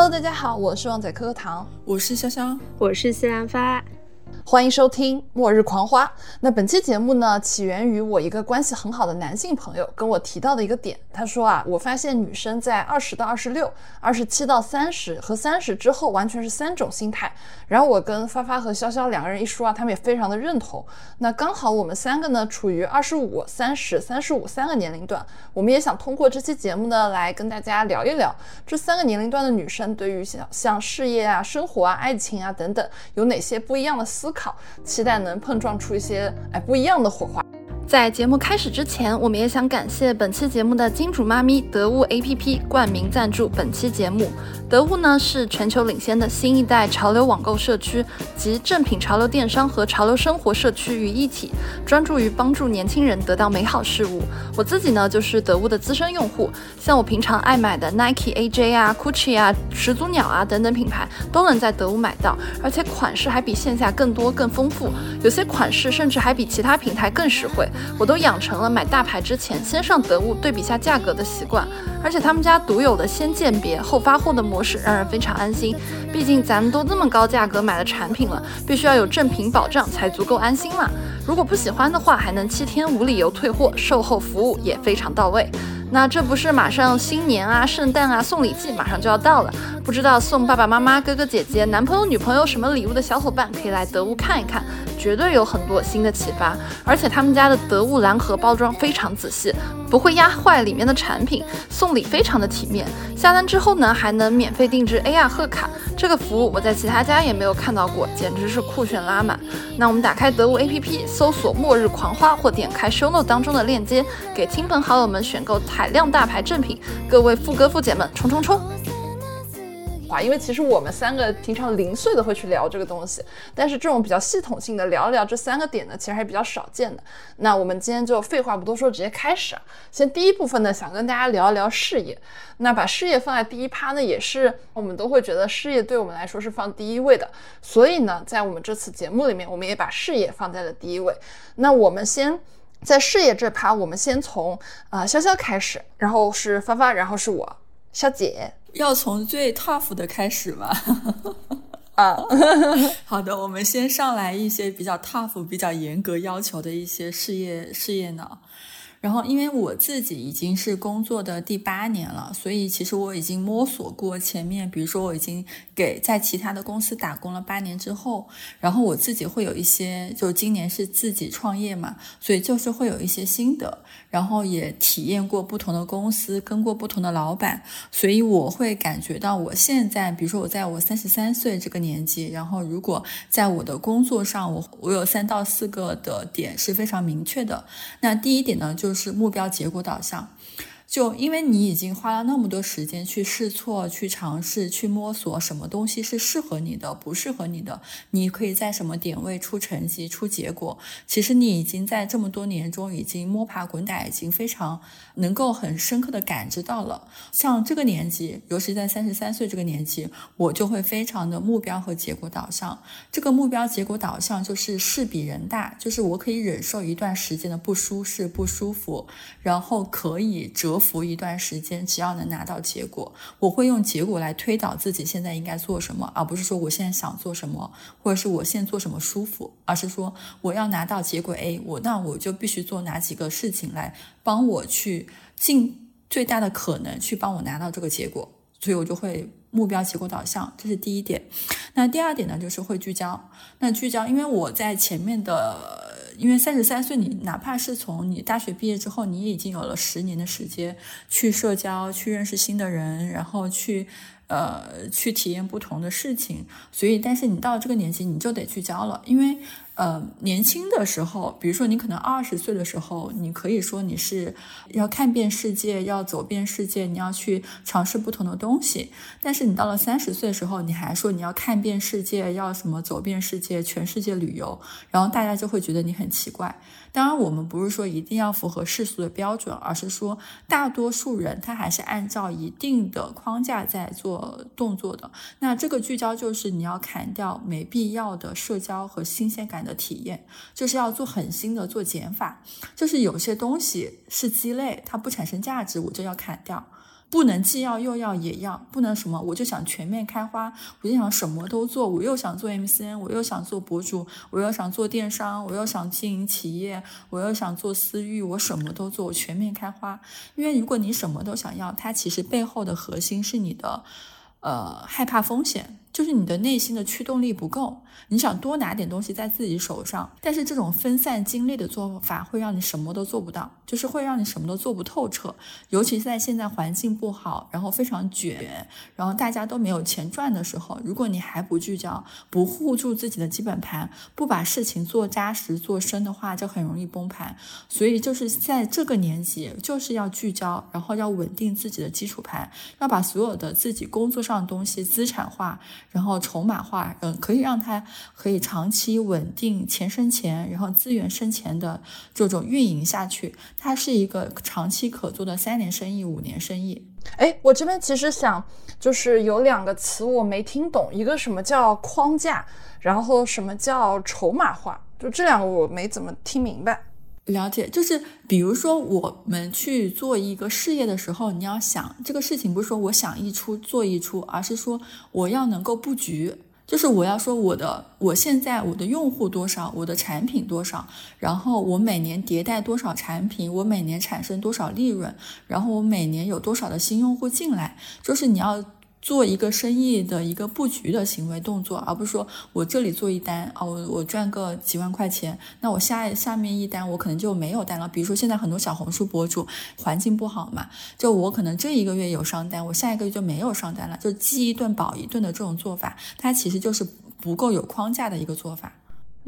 Hello，大家好，我是旺仔可可糖，我是潇潇，我是西兰花。欢迎收听《末日狂花》。那本期节目呢，起源于我一个关系很好的男性朋友跟我提到的一个点。他说啊，我发现女生在二十到二十六、二十七到三十和三十之后，完全是三种心态。然后我跟发发和潇潇两个人一说啊，他们也非常的认同。那刚好我们三个呢，处于二十五、三十、三十五三个年龄段，我们也想通过这期节目呢，来跟大家聊一聊这三个年龄段的女生对于像像事业啊、生活啊、爱情啊等等，有哪些不一样的思考。考，期待能碰撞出一些哎不一样的火花。在节目开始之前，我们也想感谢本期节目的金主妈咪得物 APP 冠名赞助本期节目。得物呢是全球领先的新一代潮流网购社区，集正品潮流电商和潮流生活社区于一体，专注于帮助年轻人得到美好事物。我自己呢就是得物的资深用户，像我平常爱买的 Nike、AJ 啊、Gucci 啊、始祖鸟啊等等品牌，都能在得物买到，而且款式还比线下更多更丰富，有些款式甚至还比其他平台更实惠。我都养成了买大牌之前先上得物对比下价格的习惯，而且他们家独有的先鉴别后发货的模式让人非常安心。毕竟咱们都这么高价格买了产品了，必须要有正品保障才足够安心嘛。如果不喜欢的话，还能七天无理由退货，售后服务也非常到位。那这不是马上新年啊、圣诞啊、送礼季马上就要到了，不知道送爸爸妈妈、哥哥姐姐、男朋友、女朋友什么礼物的小伙伴，可以来得物看一看，绝对有很多新的启发。而且他们家的得物蓝盒包装非常仔细，不会压坏里面的产品，送礼非常的体面。下单之后呢，还能免费定制 AR 贺卡，这个服务我在其他家也没有看到过，简直是酷炫拉满。那我们打开得物 APP，搜索“末日狂花”或点开 Show Note 当中的链接，给亲朋好友们选购。海量大牌正品，各位富哥富姐们冲冲冲！哇，因为其实我们三个平常零碎的会去聊这个东西，但是这种比较系统性的聊一聊这三个点呢，其实还是比较少见的。那我们今天就废话不多说，直接开始啊！先第一部分呢，想跟大家聊一聊事业。那把事业放在第一趴呢，也是我们都会觉得事业对我们来说是放第一位的。所以呢，在我们这次节目里面，我们也把事业放在了第一位。那我们先。在事业这趴，我们先从啊潇潇开始，然后是发发，然后是我潇姐，要从最 tough 的开始吗？啊，好的，我们先上来一些比较 tough、比较严格要求的一些事业事业呢。然后，因为我自己已经是工作的第八年了，所以其实我已经摸索过前面，比如说我已经给在其他的公司打工了八年之后，然后我自己会有一些，就今年是自己创业嘛，所以就是会有一些心得，然后也体验过不同的公司，跟过不同的老板，所以我会感觉到我现在，比如说我在我三十三岁这个年纪，然后如果在我的工作上，我我有三到四个的点是非常明确的。那第一点呢，就是目标结果导向。就因为你已经花了那么多时间去试错、去尝试、去摸索什么东西是适合你的、不适合你的，你可以在什么点位出成绩、出结果。其实你已经在这么多年中已经摸爬滚打，已经非常能够很深刻的感知到了。像这个年纪，尤其在三十三岁这个年纪，我就会非常的目标和结果导向。这个目标结果导向就是事比人大，就是我可以忍受一段时间的不舒适、不舒服，然后可以折。服一段时间，只要能拿到结果，我会用结果来推导自己现在应该做什么，而不是说我现在想做什么，或者是我现在做什么舒服，而是说我要拿到结果 A，我那我就必须做哪几个事情来帮我去尽最大的可能去帮我拿到这个结果，所以我就会目标结果导向，这是第一点。那第二点呢，就是会聚焦。那聚焦，因为我在前面的。因为三十三岁，你哪怕是从你大学毕业之后，你已经有了十年的时间去社交、去认识新的人，然后去。呃，去体验不同的事情，所以，但是你到这个年纪，你就得聚焦了，因为，呃，年轻的时候，比如说你可能二十岁的时候，你可以说你是要看遍世界，要走遍世界，你要去尝试不同的东西，但是你到了三十岁的时候，你还说你要看遍世界，要什么走遍世界，全世界旅游，然后大家就会觉得你很奇怪。当然，我们不是说一定要符合世俗的标准，而是说大多数人他还是按照一定的框架在做动作的。那这个聚焦就是你要砍掉没必要的社交和新鲜感的体验，就是要做狠心的做减法，就是有些东西是鸡肋，它不产生价值，我就要砍掉。不能既要又要也要，不能什么我就想全面开花，我就想什么都做，我又想做 MCN，我又想做博主，我又想做电商，我又想经营企业，我又想做私域，我什么都做，我全面开花。因为如果你什么都想要，它其实背后的核心是你的，呃，害怕风险。就是你的内心的驱动力不够，你想多拿点东西在自己手上，但是这种分散精力的做法会让你什么都做不到，就是会让你什么都做不透彻。尤其在现在环境不好，然后非常卷，然后大家都没有钱赚的时候，如果你还不聚焦，不护住自己的基本盘，不把事情做扎实做深的话，就很容易崩盘。所以就是在这个年纪，就是要聚焦，然后要稳定自己的基础盘，要把所有的自己工作上的东西资产化。然后筹码化，嗯，可以让它可以长期稳定钱生钱，然后资源生钱的这种运营下去，它是一个长期可做的三年生意、五年生意。哎，我这边其实想，就是有两个词我没听懂，一个什么叫框架，然后什么叫筹码化，就这两个我没怎么听明白。了解，就是比如说我们去做一个事业的时候，你要想这个事情不是说我想一出做一出，而是说我要能够布局，就是我要说我的我现在我的用户多少，我的产品多少，然后我每年迭代多少产品，我每年产生多少利润，然后我每年有多少的新用户进来，就是你要。做一个生意的一个布局的行为动作，而不是说我这里做一单啊，我我赚个几万块钱，那我下下面一单我可能就没有单了。比如说现在很多小红书博主环境不好嘛，就我可能这一个月有上单，我下一个月就没有上单了，就饥一顿饱一顿的这种做法，它其实就是不够有框架的一个做法。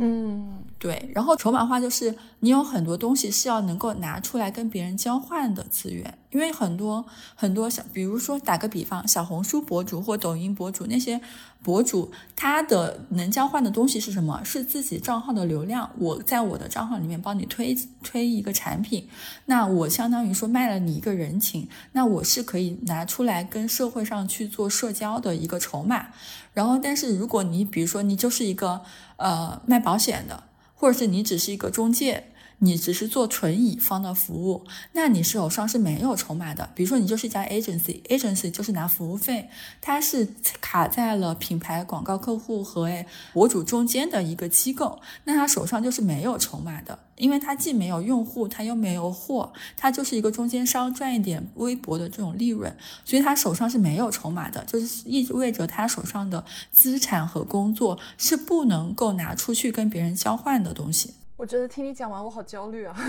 嗯，对。然后筹码化就是你有很多东西是要能够拿出来跟别人交换的资源，因为很多很多小，比如说打个比方，小红书博主或抖音博主那些博主，他的能交换的东西是什么？是自己账号的流量。我在我的账号里面帮你推推一个产品，那我相当于说卖了你一个人情，那我是可以拿出来跟社会上去做社交的一个筹码。然后，但是如果你比如说你就是一个呃卖保险的，或者是你只是一个中介。你只是做纯乙方的服务，那你手上是没有筹码的。比如说，你就是一家 agency，agency 就是拿服务费，它是卡在了品牌广告客户和博主中间的一个机构，那他手上就是没有筹码的，因为他既没有用户，他又没有货，他就是一个中间商，赚一点微薄的这种利润，所以他手上是没有筹码的，就是意味着他手上的资产和工作是不能够拿出去跟别人交换的东西。我觉得听你讲完，我好焦虑啊！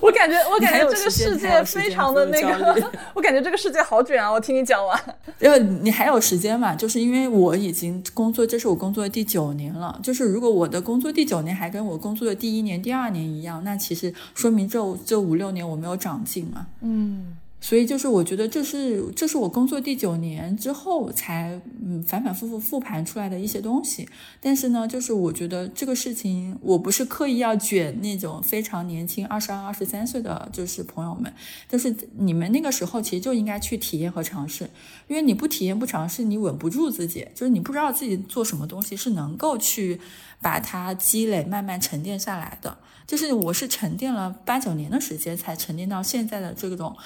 我感觉，我感觉这个世界非常的那个，我感觉这个世界好卷啊！我听你讲完，因为你还有时间嘛，就是因为我已经工作，这是我工作的第九年了。就是如果我的工作第九年还跟我工作的第一年、第二年一样，那其实说明这这五六年我没有长进嘛。嗯。所以就是我觉得这是这是我工作第九年之后才嗯反反复复复盘出来的一些东西，但是呢，就是我觉得这个事情我不是刻意要卷那种非常年轻二十二二十三岁的就是朋友们，就是你们那个时候其实就应该去体验和尝试，因为你不体验不尝试，你稳不住自己，就是你不知道自己做什么东西是能够去把它积累慢慢沉淀下来的，就是我是沉淀了八九年的时间才沉淀到现在的这种。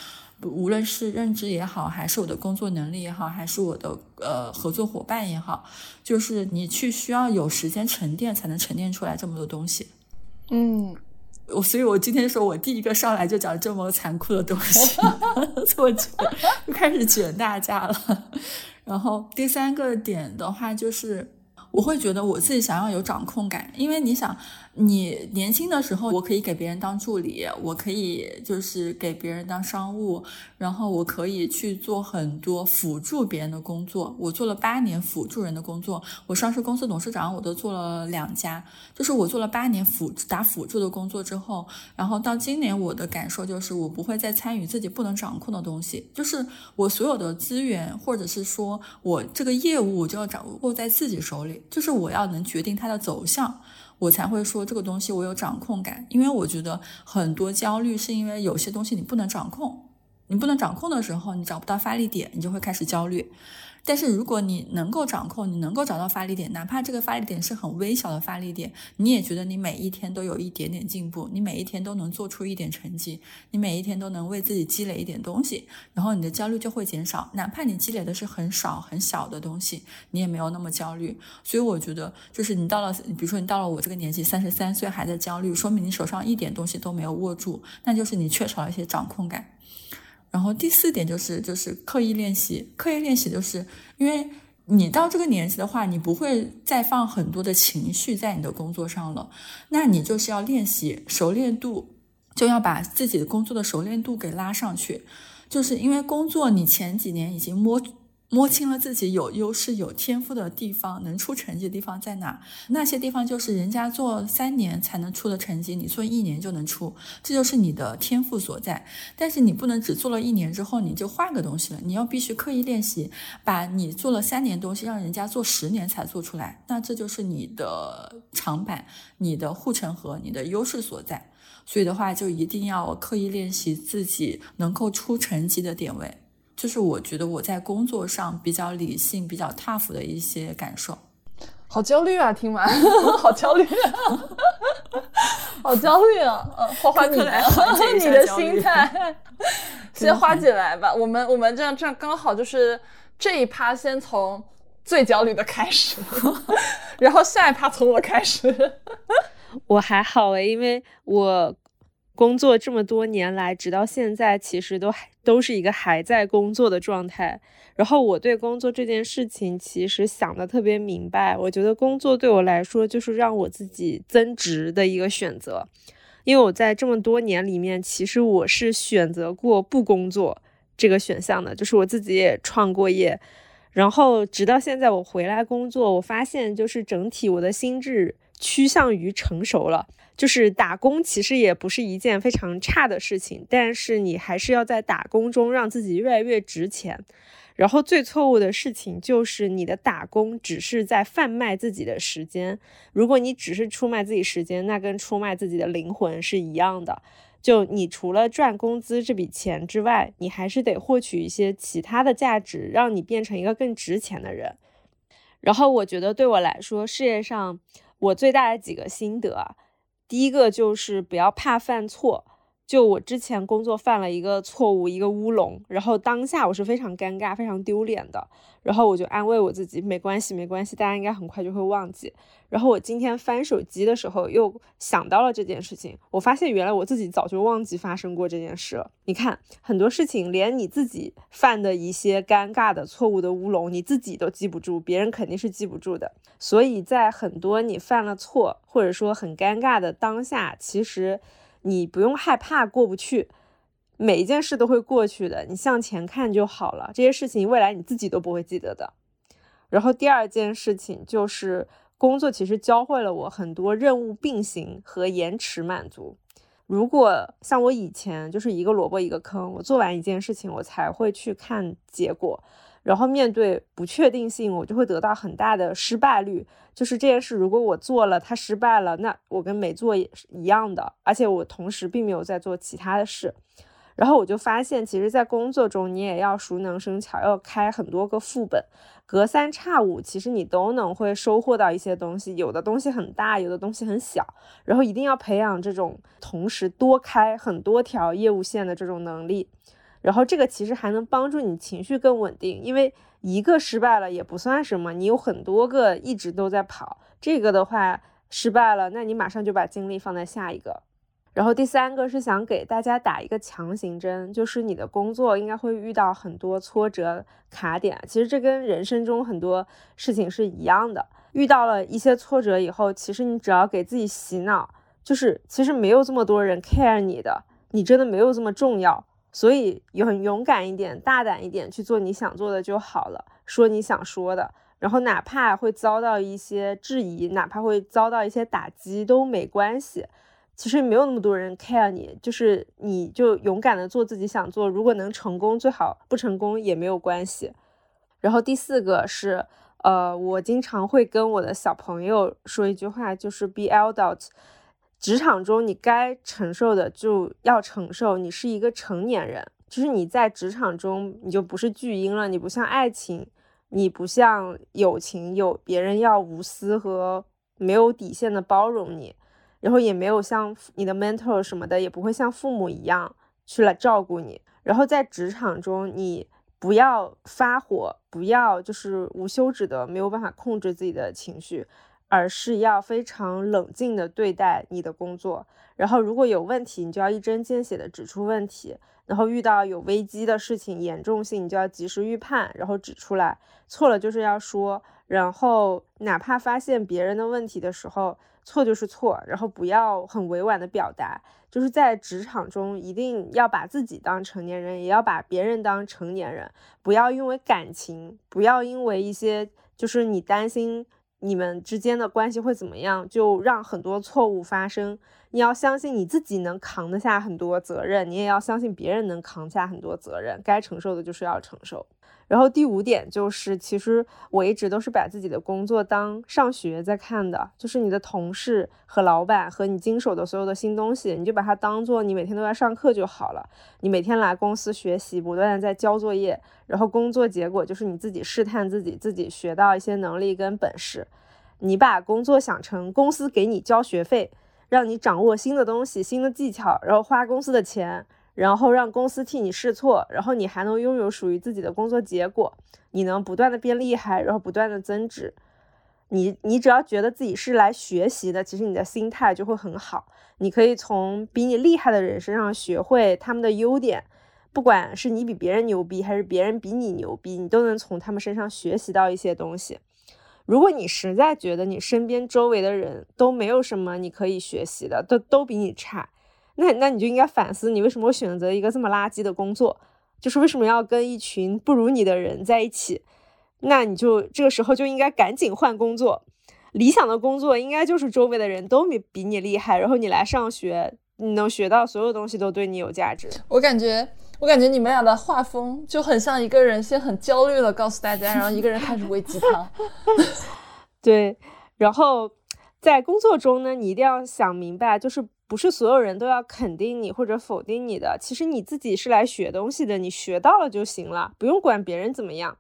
无论是认知也好，还是我的工作能力也好，还是我的呃合作伙伴也好，就是你去需要有时间沉淀，才能沉淀出来这么多东西。嗯，我所以，我今天说我第一个上来就讲这么残酷的东西，错觉，就开始卷大家了。然后第三个点的话，就是我会觉得我自己想要有掌控感，因为你想。你年轻的时候，我可以给别人当助理，我可以就是给别人当商务，然后我可以去做很多辅助别人的工作。我做了八年辅助人的工作，我上市公司董事长我都做了两家，就是我做了八年辅打辅助的工作之后，然后到今年我的感受就是我不会再参与自己不能掌控的东西，就是我所有的资源或者是说我这个业务我就要掌握在自己手里，就是我要能决定它的走向。我才会说这个东西我有掌控感，因为我觉得很多焦虑是因为有些东西你不能掌控，你不能掌控的时候，你找不到发力点，你就会开始焦虑。但是如果你能够掌控，你能够找到发力点，哪怕这个发力点是很微小的发力点，你也觉得你每一天都有一点点进步，你每一天都能做出一点成绩，你每一天都能为自己积累一点东西，然后你的焦虑就会减少。哪怕你积累的是很少很小的东西，你也没有那么焦虑。所以我觉得，就是你到了，比如说你到了我这个年纪，三十三岁还在焦虑，说明你手上一点东西都没有握住，那就是你缺少了一些掌控感。然后第四点就是就是刻意练习，刻意练习就是因为你到这个年纪的话，你不会再放很多的情绪在你的工作上了，那你就是要练习熟练度，就要把自己的工作的熟练度给拉上去，就是因为工作你前几年已经摸。摸清了自己有优势、有天赋的地方，能出成绩的地方在哪？那些地方就是人家做三年才能出的成绩，你做一年就能出，这就是你的天赋所在。但是你不能只做了一年之后你就换个东西了，你要必须刻意练习，把你做了三年东西让人家做十年才做出来，那这就是你的长板、你的护城河、你的优势所在。所以的话，就一定要刻意练习自己能够出成绩的点位。就是我觉得我在工作上比较理性、比较 tough 的一些感受，好焦虑啊！听完，好焦虑，好焦虑啊！嗯，花花你来 你的心态，先花姐来吧。我们我们这样这样刚好就是这一趴先从最焦虑的开始，然后下一趴从我开始。我还好诶，因为我。工作这么多年来，直到现在，其实都还都是一个还在工作的状态。然后我对工作这件事情，其实想的特别明白。我觉得工作对我来说，就是让我自己增值的一个选择。因为我在这么多年里面，其实我是选择过不工作这个选项的，就是我自己也创过业。然后直到现在，我回来工作，我发现就是整体我的心智趋向于成熟了。就是打工其实也不是一件非常差的事情，但是你还是要在打工中让自己越来越值钱。然后最错误的事情就是你的打工只是在贩卖自己的时间。如果你只是出卖自己时间，那跟出卖自己的灵魂是一样的。就你除了赚工资这笔钱之外，你还是得获取一些其他的价值，让你变成一个更值钱的人。然后我觉得对我来说，事业上我最大的几个心得。第一个就是不要怕犯错。就我之前工作犯了一个错误，一个乌龙，然后当下我是非常尴尬、非常丢脸的。然后我就安慰我自己，没关系，没关系，大家应该很快就会忘记。然后我今天翻手机的时候又想到了这件事情，我发现原来我自己早就忘记发生过这件事了。你看，很多事情连你自己犯的一些尴尬的错误的乌龙，你自己都记不住，别人肯定是记不住的。所以在很多你犯了错或者说很尴尬的当下，其实。你不用害怕过不去，每一件事都会过去的，你向前看就好了。这些事情未来你自己都不会记得的。然后第二件事情就是工作，其实教会了我很多任务并行和延迟满足。如果像我以前就是一个萝卜一个坑，我做完一件事情我才会去看结果。然后面对不确定性，我就会得到很大的失败率。就是这件事，如果我做了，它失败了，那我跟没做也是一样的。而且我同时并没有在做其他的事。然后我就发现，其实，在工作中，你也要熟能生巧，要开很多个副本，隔三差五，其实你都能会收获到一些东西。有的东西很大，有的东西很小。然后一定要培养这种同时多开很多条业务线的这种能力。然后这个其实还能帮助你情绪更稳定，因为一个失败了也不算什么，你有很多个一直都在跑。这个的话失败了，那你马上就把精力放在下一个。然后第三个是想给大家打一个强行针，就是你的工作应该会遇到很多挫折卡点，其实这跟人生中很多事情是一样的。遇到了一些挫折以后，其实你只要给自己洗脑，就是其实没有这么多人 care 你的，你真的没有这么重要。所以很勇敢一点，大胆一点去做你想做的就好了，说你想说的，然后哪怕会遭到一些质疑，哪怕会遭到一些打击都没关系。其实没有那么多人 care 你，就是你就勇敢的做自己想做，如果能成功最好，不成功也没有关系。然后第四个是，呃，我经常会跟我的小朋友说一句话，就是 be adult。职场中，你该承受的就要承受。你是一个成年人，就是你在职场中，你就不是巨婴了。你不像爱情，你不像友情有别人要无私和没有底线的包容你，然后也没有像你的 mentor 什么的，也不会像父母一样去来照顾你。然后在职场中，你不要发火，不要就是无休止的没有办法控制自己的情绪，而是要非常冷静的对待你的工作。然后如果有问题，你就要一针见血的指出问题。然后遇到有危机的事情，严重性你就要及时预判，然后指出来，错了就是要说，然后哪怕发现别人的问题的时候，错就是错，然后不要很委婉的表达，就是在职场中一定要把自己当成年人，也要把别人当成年人，不要因为感情，不要因为一些就是你担心。你们之间的关系会怎么样？就让很多错误发生。你要相信你自己能扛得下很多责任，你也要相信别人能扛下很多责任。该承受的就是要承受。然后第五点就是，其实我一直都是把自己的工作当上学在看的，就是你的同事和老板和你经手的所有的新东西，你就把它当做你每天都在上课就好了。你每天来公司学习，不断的在交作业，然后工作结果就是你自己试探自己，自己学到一些能力跟本事。你把工作想成公司给你交学费，让你掌握新的东西、新的技巧，然后花公司的钱。然后让公司替你试错，然后你还能拥有属于自己的工作结果，你能不断的变厉害，然后不断的增值。你你只要觉得自己是来学习的，其实你的心态就会很好。你可以从比你厉害的人身上学会他们的优点，不管是你比别人牛逼，还是别人比你牛逼，你都能从他们身上学习到一些东西。如果你实在觉得你身边周围的人都没有什么你可以学习的，都都比你差。那那你就应该反思，你为什么会选择一个这么垃圾的工作？就是为什么要跟一群不如你的人在一起？那你就这个时候就应该赶紧换工作。理想的工作应该就是周围的人都比比你厉害，然后你来上学，你能学到所有东西都对你有价值。我感觉，我感觉你们俩的画风就很像一个人先很焦虑的告诉大家，然后一个人开始喂鸡汤。对，然后在工作中呢，你一定要想明白，就是。不是所有人都要肯定你或者否定你的，其实你自己是来学东西的，你学到了就行了，不用管别人怎么样。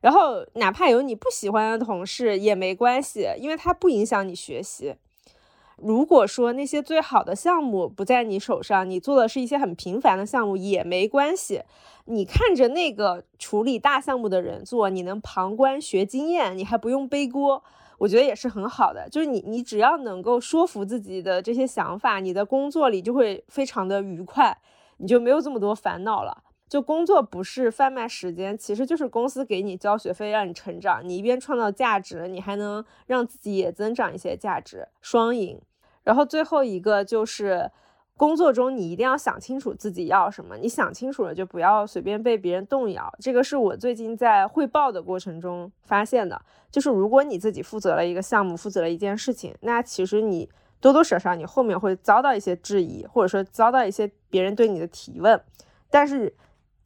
然后哪怕有你不喜欢的同事也没关系，因为它不影响你学习。如果说那些最好的项目不在你手上，你做的是一些很平凡的项目也没关系，你看着那个处理大项目的人做，你能旁观学经验，你还不用背锅。我觉得也是很好的，就是你，你只要能够说服自己的这些想法，你的工作里就会非常的愉快，你就没有这么多烦恼了。就工作不是贩卖时间，其实就是公司给你交学费让你成长，你一边创造价值，你还能让自己也增长一些价值，双赢。然后最后一个就是。工作中你一定要想清楚自己要什么，你想清楚了就不要随便被别人动摇。这个是我最近在汇报的过程中发现的，就是如果你自己负责了一个项目，负责了一件事情，那其实你多多少少你后面会遭到一些质疑，或者说遭到一些别人对你的提问，但是。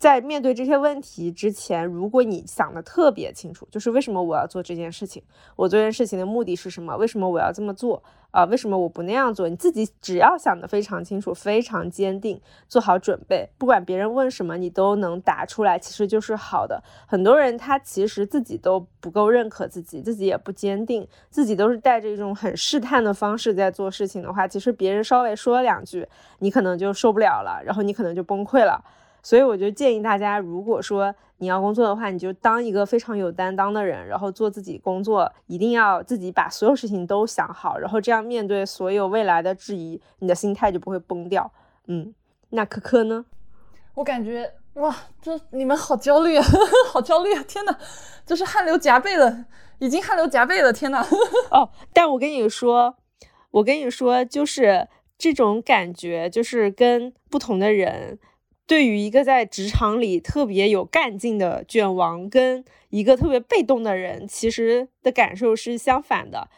在面对这些问题之前，如果你想的特别清楚，就是为什么我要做这件事情，我做这件事情的目的是什么，为什么我要这么做啊？为什么我不那样做？你自己只要想的非常清楚、非常坚定，做好准备，不管别人问什么，你都能答出来，其实就是好的。很多人他其实自己都不够认可自己，自己也不坚定，自己都是带着一种很试探的方式在做事情的话，其实别人稍微说两句，你可能就受不了了，然后你可能就崩溃了。所以我就建议大家，如果说你要工作的话，你就当一个非常有担当的人，然后做自己工作，一定要自己把所有事情都想好，然后这样面对所有未来的质疑，你的心态就不会崩掉。嗯，那可可呢？我感觉哇，这你们好焦虑啊，好焦虑啊！天哪，就是汗流浃背了，已经汗流浃背了。天哪！哦，但我跟你说，我跟你说，就是这种感觉，就是跟不同的人。对于一个在职场里特别有干劲的卷王，跟一个特别被动的人，其实的感受是相反的。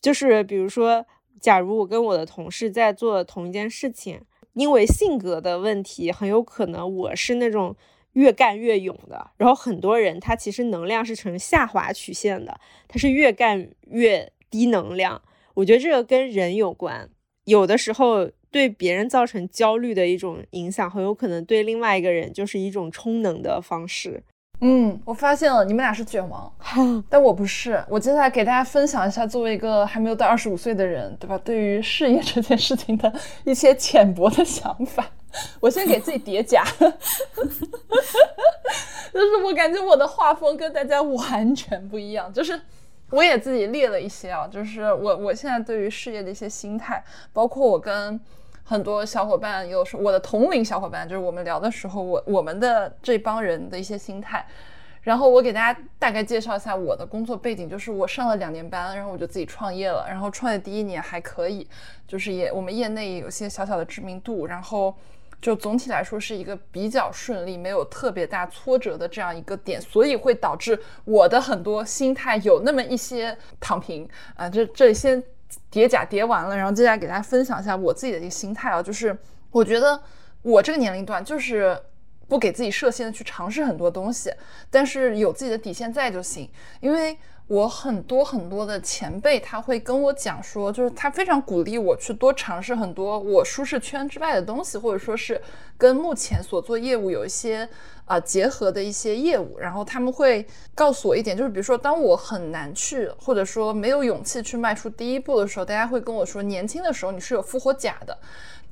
就是比如说，假如我跟我的同事在做同一件事情，因为性格的问题，很有可能我是那种越干越勇的。然后很多人他其实能量是呈下滑曲线的，他是越干越低能量。我觉得这个跟人有关，有的时候。对别人造成焦虑的一种影响，很有可能对另外一个人就是一种充能的方式。嗯，我发现了，你们俩是卷王，但我不是。我接下来给大家分享一下，作为一个还没有到二十五岁的人，对吧？对于事业这件事情的一些浅薄的想法。我先给自己叠加，就是我感觉我的画风跟大家完全不一样。就是我也自己列了一些啊，就是我我现在对于事业的一些心态，包括我跟。很多小伙伴有时我的同龄小伙伴，就是我们聊的时候，我我们的这帮人的一些心态。然后我给大家大概介绍一下我的工作背景，就是我上了两年班，然后我就自己创业了。然后创业第一年还可以，就是也我们业内有些小小的知名度，然后就总体来说是一个比较顺利，没有特别大挫折的这样一个点，所以会导致我的很多心态有那么一些躺平啊。这这里先。叠甲叠完了，然后接下来给大家分享一下我自己的一个心态啊，就是我觉得我这个年龄段就是不给自己设限的去尝试很多东西，但是有自己的底线在就行，因为。我很多很多的前辈，他会跟我讲说，就是他非常鼓励我去多尝试很多我舒适圈之外的东西，或者说是跟目前所做业务有一些啊结合的一些业务。然后他们会告诉我一点，就是比如说，当我很难去，或者说没有勇气去迈出第一步的时候，大家会跟我说，年轻的时候你是有复活甲的。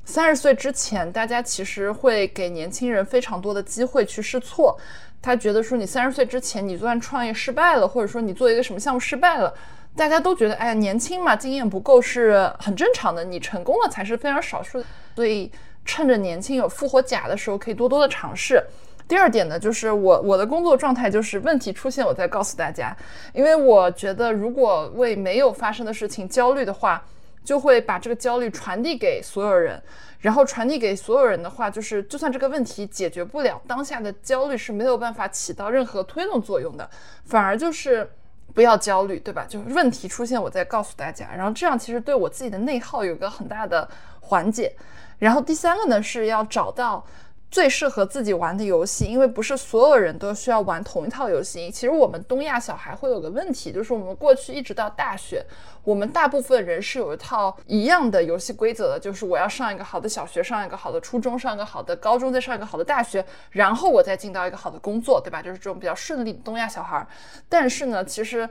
三十岁之前，大家其实会给年轻人非常多的机会去试错。他觉得说你三十岁之前，你就算创业失败了，或者说你做一个什么项目失败了，大家都觉得，哎呀，年轻嘛，经验不够是很正常的。你成功了才是非常少数的。所以趁着年轻有复活甲的时候，可以多多的尝试。第二点呢，就是我我的工作状态就是问题出现，我再告诉大家，因为我觉得如果为没有发生的事情焦虑的话。就会把这个焦虑传递给所有人，然后传递给所有人的话，就是就算这个问题解决不了，当下的焦虑是没有办法起到任何推动作用的，反而就是不要焦虑，对吧？就是问题出现，我再告诉大家，然后这样其实对我自己的内耗有个很大的缓解。然后第三个呢，是要找到。最适合自己玩的游戏，因为不是所有人都需要玩同一套游戏。其实我们东亚小孩会有个问题，就是我们过去一直到大学，我们大部分人是有一套一样的游戏规则的，就是我要上一个好的小学，上一个好的初中，上一个好的高中，再上一个好的大学，然后我再进到一个好的工作，对吧？就是这种比较顺利的东亚小孩。但是呢，其实。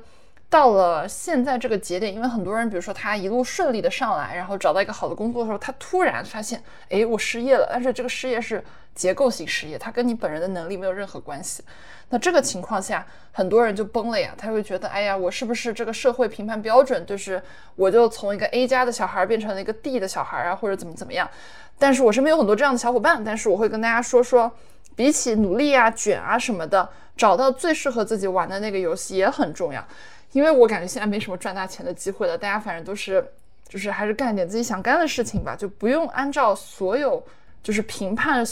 到了现在这个节点，因为很多人，比如说他一路顺利的上来，然后找到一个好的工作的时候，他突然发现，哎，我失业了。但是这个失业是结构性失业，它跟你本人的能力没有任何关系。那这个情况下，很多人就崩了呀。他会觉得，哎呀，我是不是这个社会评判标准就是我就从一个 A 加的小孩变成了一个 D 的小孩啊，或者怎么怎么样？但是我身边有很多这样的小伙伴，但是我会跟大家说说，比起努力啊、卷啊什么的，找到最适合自己玩的那个游戏也很重要。因为我感觉现在没什么赚大钱的机会了，大家反正都是，就是还是干点自己想干的事情吧，就不用按照所有就是评判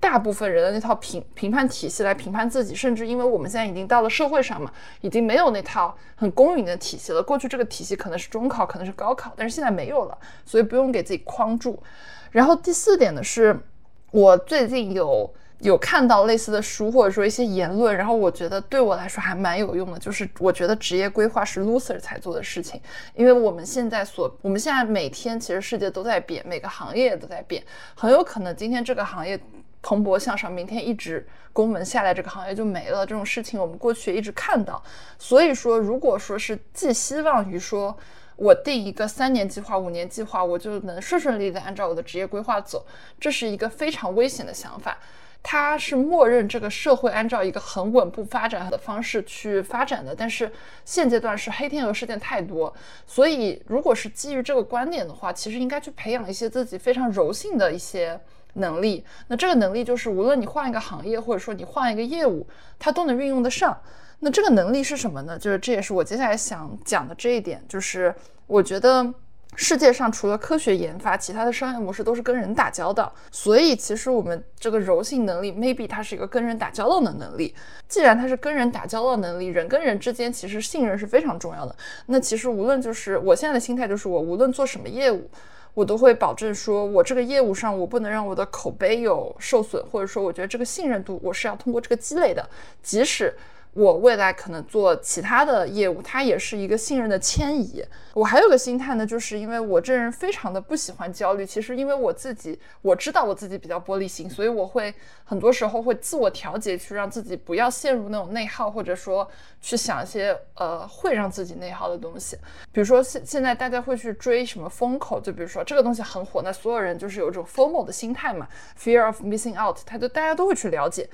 大部分人的那套评评判体系来评判自己，甚至因为我们现在已经到了社会上嘛，已经没有那套很公允的体系了。过去这个体系可能是中考，可能是高考，但是现在没有了，所以不用给自己框住。然后第四点呢，是我最近有。有看到类似的书，或者说一些言论，然后我觉得对我来说还蛮有用的。就是我觉得职业规划是 loser 才做的事情，因为我们现在所，我们现在每天其实世界都在变，每个行业都在变，很有可能今天这个行业蓬勃向上，明天一直公文下来，这个行业就没了。这种事情我们过去一直看到。所以说，如果说是寄希望于说我定一个三年计划、五年计划，我就能顺顺利利的按照我的职业规划走，这是一个非常危险的想法。它是默认这个社会按照一个很稳步发展的方式去发展的，但是现阶段是黑天鹅事件太多，所以如果是基于这个观点的话，其实应该去培养一些自己非常柔性的一些能力。那这个能力就是无论你换一个行业，或者说你换一个业务，它都能运用得上。那这个能力是什么呢？就是这也是我接下来想讲的这一点，就是我觉得。世界上除了科学研发，其他的商业模式都是跟人打交道。所以，其实我们这个柔性能力，maybe 它是一个跟人打交道的能力。既然它是跟人打交道能力，人跟人之间其实信任是非常重要的。那其实无论就是我现在的心态，就是我无论做什么业务，我都会保证说，我这个业务上我不能让我的口碑有受损，或者说我觉得这个信任度我是要通过这个积累的，即使。我未来可能做其他的业务，它也是一个信任的迁移。我还有个心态呢，就是因为我这人非常的不喜欢焦虑。其实因为我自己我知道我自己比较玻璃心，所以我会很多时候会自我调节，去让自己不要陷入那种内耗，或者说去想一些呃会让自己内耗的东西。比如说现现在大家会去追什么风口，就比如说这个东西很火，那所有人就是有一种 FOMO 的心态嘛，Fear of Missing Out，他就大家都会去了解。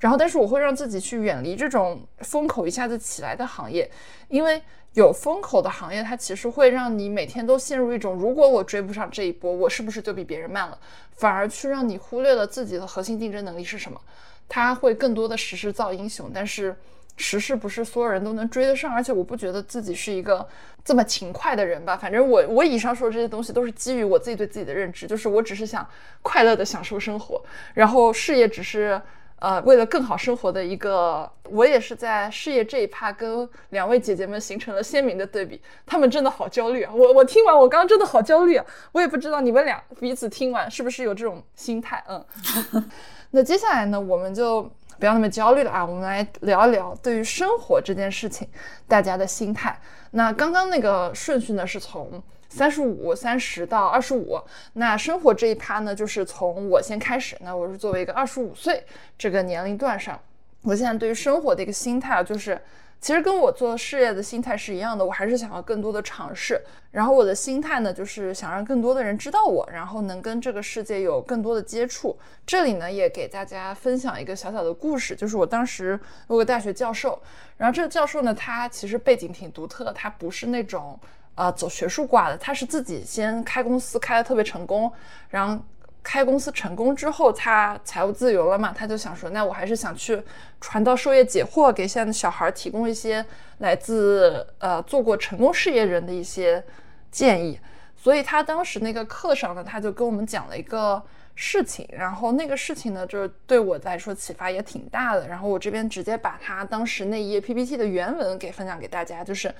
然后，但是我会让自己去远离这种风口一下子起来的行业，因为有风口的行业，它其实会让你每天都陷入一种，如果我追不上这一波，我是不是就比别人慢了？反而去让你忽略了自己的核心竞争能力是什么？它会更多的时势造英雄，但是时势不是所有人都能追得上，而且我不觉得自己是一个这么勤快的人吧。反正我我以上说的这些东西都是基于我自己对自己的认知，就是我只是想快乐的享受生活，然后事业只是。呃，为了更好生活的一个，我也是在事业这一趴跟两位姐姐们形成了鲜明的对比。她们真的好焦虑啊！我我听完，我刚刚真的好焦虑啊！我也不知道你们俩彼此听完是不是有这种心态。嗯，那接下来呢，我们就不要那么焦虑了啊，我们来聊一聊对于生活这件事情大家的心态。那刚刚那个顺序呢，是从。三十五、三十到二十五，那生活这一趴呢，就是从我先开始。那我是作为一个二十五岁这个年龄段上，我现在对于生活的一个心态，就是其实跟我做事业的心态是一样的。我还是想要更多的尝试，然后我的心态呢，就是想让更多的人知道我，然后能跟这个世界有更多的接触。这里呢，也给大家分享一个小小的故事，就是我当时有个大学教授，然后这个教授呢，他其实背景挺独特，他不是那种。啊，走学术挂的，他是自己先开公司，开的特别成功，然后开公司成功之后，他财务自由了嘛，他就想说，那我还是想去传道授业解惑，给现在的小孩提供一些来自呃做过成功事业人的一些建议。所以他当时那个课上呢，他就跟我们讲了一个事情，然后那个事情呢，就是对我来说启发也挺大的。然后我这边直接把他当时那一页 PPT 的原文给分享给大家，就是。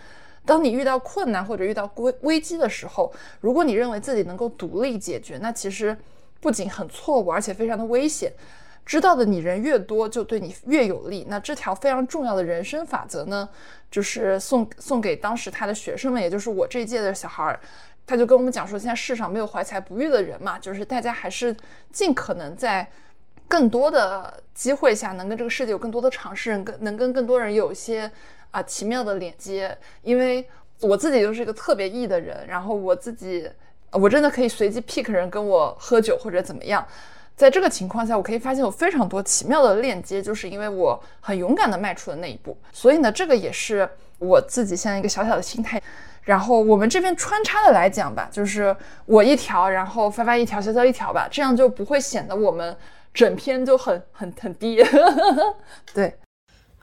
当你遇到困难或者遇到危危机的时候，如果你认为自己能够独立解决，那其实不仅很错误，而且非常的危险。知道的你人越多，就对你越有利。那这条非常重要的人生法则呢，就是送送给当时他的学生们，也就是我这一届的小孩儿。他就跟我们讲说，现在世上没有怀才不遇的人嘛，就是大家还是尽可能在更多的机会下，能跟这个世界有更多的尝试，能跟能跟更多人有一些。啊，奇妙的连接，因为我自己就是一个特别 E 的人，然后我自己，我真的可以随机 pick 人跟我喝酒或者怎么样，在这个情况下，我可以发现有非常多奇妙的链接，就是因为我很勇敢的迈出了那一步，所以呢，这个也是我自己现在一个小小的心态。然后我们这边穿插的来讲吧，就是我一条，然后发发一条，潇潇一条吧，这样就不会显得我们整篇就很很很低，对。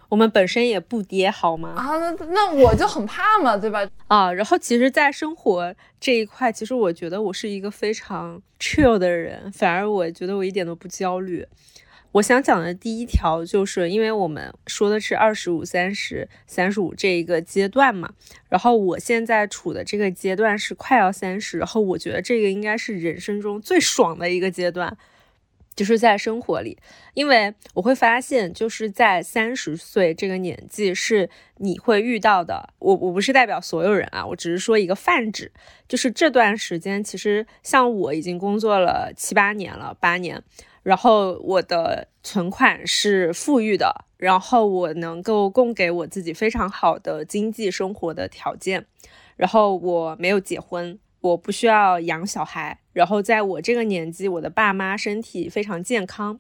我们本身也不跌，好吗？啊，那那我就很怕嘛，对吧？啊，然后其实，在生活这一块，其实我觉得我是一个非常 chill 的人，反而我觉得我一点都不焦虑。我想讲的第一条，就是因为我们说的是二十五、三十、三十五这一个阶段嘛，然后我现在处的这个阶段是快要三十，然后我觉得这个应该是人生中最爽的一个阶段。就是在生活里，因为我会发现，就是在三十岁这个年纪是你会遇到的。我我不是代表所有人啊，我只是说一个泛指。就是这段时间，其实像我已经工作了七八年了，八年，然后我的存款是富裕的，然后我能够供给我自己非常好的经济生活的条件，然后我没有结婚。我不需要养小孩，然后在我这个年纪，我的爸妈身体非常健康，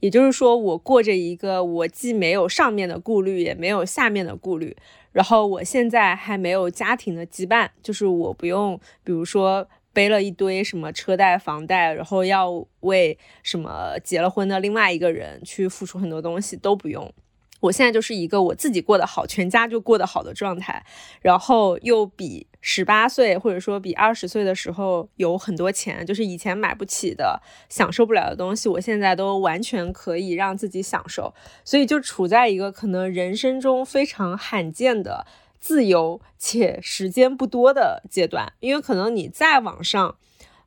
也就是说，我过着一个我既没有上面的顾虑，也没有下面的顾虑，然后我现在还没有家庭的羁绊，就是我不用，比如说背了一堆什么车贷、房贷，然后要为什么结了婚的另外一个人去付出很多东西，都不用。我现在就是一个我自己过得好，全家就过得好的状态，然后又比十八岁或者说比二十岁的时候有很多钱，就是以前买不起的、享受不了的东西，我现在都完全可以让自己享受，所以就处在一个可能人生中非常罕见的自由且时间不多的阶段，因为可能你再往上。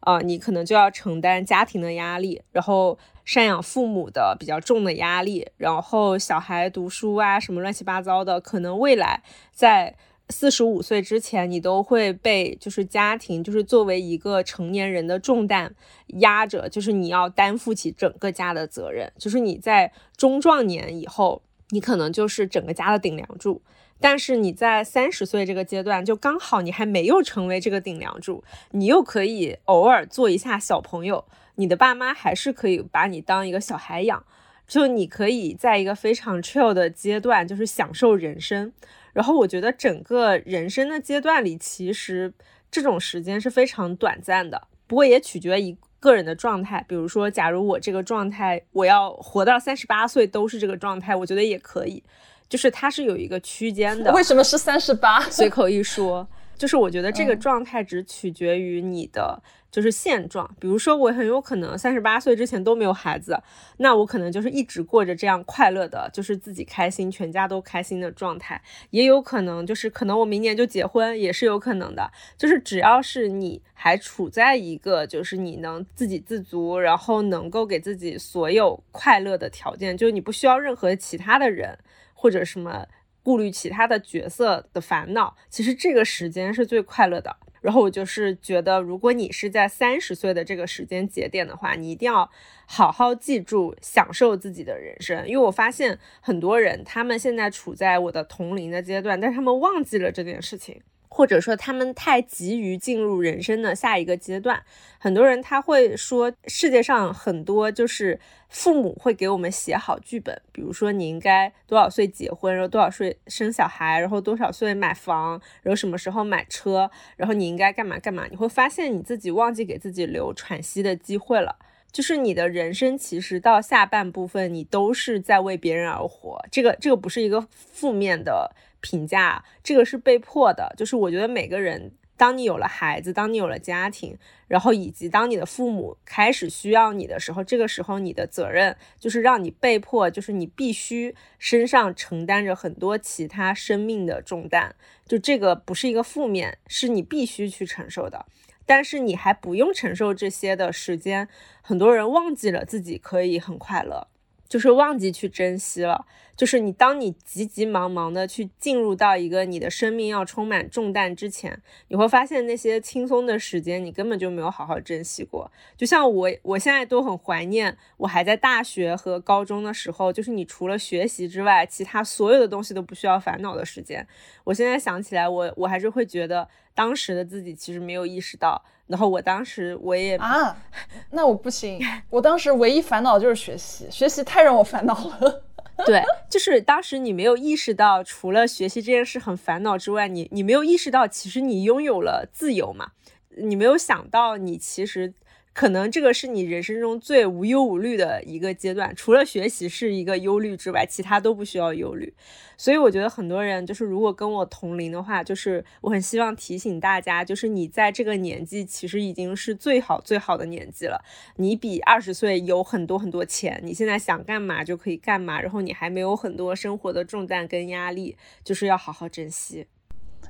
啊，你可能就要承担家庭的压力，然后赡养父母的比较重的压力，然后小孩读书啊什么乱七八糟的，可能未来在四十五岁之前，你都会被就是家庭就是作为一个成年人的重担压着，就是你要担负起整个家的责任，就是你在中壮年以后，你可能就是整个家的顶梁柱。但是你在三十岁这个阶段，就刚好你还没有成为这个顶梁柱，你又可以偶尔做一下小朋友，你的爸妈还是可以把你当一个小孩养，就你可以在一个非常 chill 的阶段，就是享受人生。然后我觉得整个人生的阶段里，其实这种时间是非常短暂的，不过也取决于个人的状态。比如说，假如我这个状态，我要活到三十八岁都是这个状态，我觉得也可以。就是它是有一个区间的，为什么是三十八？随口一说，就是我觉得这个状态只取决于你的就是现状。比如说，我很有可能三十八岁之前都没有孩子，那我可能就是一直过着这样快乐的，就是自己开心，全家都开心的状态。也有可能就是可能我明年就结婚，也是有可能的。就是只要是你还处在一个就是你能自给自足，然后能够给自己所有快乐的条件，就是你不需要任何其他的人。或者什么顾虑其他的角色的烦恼，其实这个时间是最快乐的。然后我就是觉得，如果你是在三十岁的这个时间节点的话，你一定要好好记住享受自己的人生。因为我发现很多人他们现在处在我的同龄的阶段，但是他们忘记了这件事情。或者说他们太急于进入人生的下一个阶段，很多人他会说，世界上很多就是父母会给我们写好剧本，比如说你应该多少岁结婚，然后多少岁生小孩，然后多少岁买房，然后什么时候买车，然后你应该干嘛干嘛。你会发现你自己忘记给自己留喘息的机会了，就是你的人生其实到下半部分你都是在为别人而活，这个这个不是一个负面的。评价这个是被迫的，就是我觉得每个人，当你有了孩子，当你有了家庭，然后以及当你的父母开始需要你的时候，这个时候你的责任就是让你被迫，就是你必须身上承担着很多其他生命的重担，就这个不是一个负面，是你必须去承受的。但是你还不用承受这些的时间，很多人忘记了自己可以很快乐。就是忘记去珍惜了，就是你当你急急忙忙的去进入到一个你的生命要充满重担之前，你会发现那些轻松的时间你根本就没有好好珍惜过。就像我，我现在都很怀念我还在大学和高中的时候，就是你除了学习之外，其他所有的东西都不需要烦恼的时间。我现在想起来，我我还是会觉得当时的自己其实没有意识到。然后我当时我也啊，那我不行，我当时唯一烦恼就是学习，学习太让我烦恼了。对，就是当时你没有意识到，除了学习这件事很烦恼之外，你你没有意识到，其实你拥有了自由嘛？你没有想到，你其实。可能这个是你人生中最无忧无虑的一个阶段，除了学习是一个忧虑之外，其他都不需要忧虑。所以我觉得很多人就是，如果跟我同龄的话，就是我很希望提醒大家，就是你在这个年纪其实已经是最好最好的年纪了。你比二十岁有很多很多钱，你现在想干嘛就可以干嘛，然后你还没有很多生活的重担跟压力，就是要好好珍惜。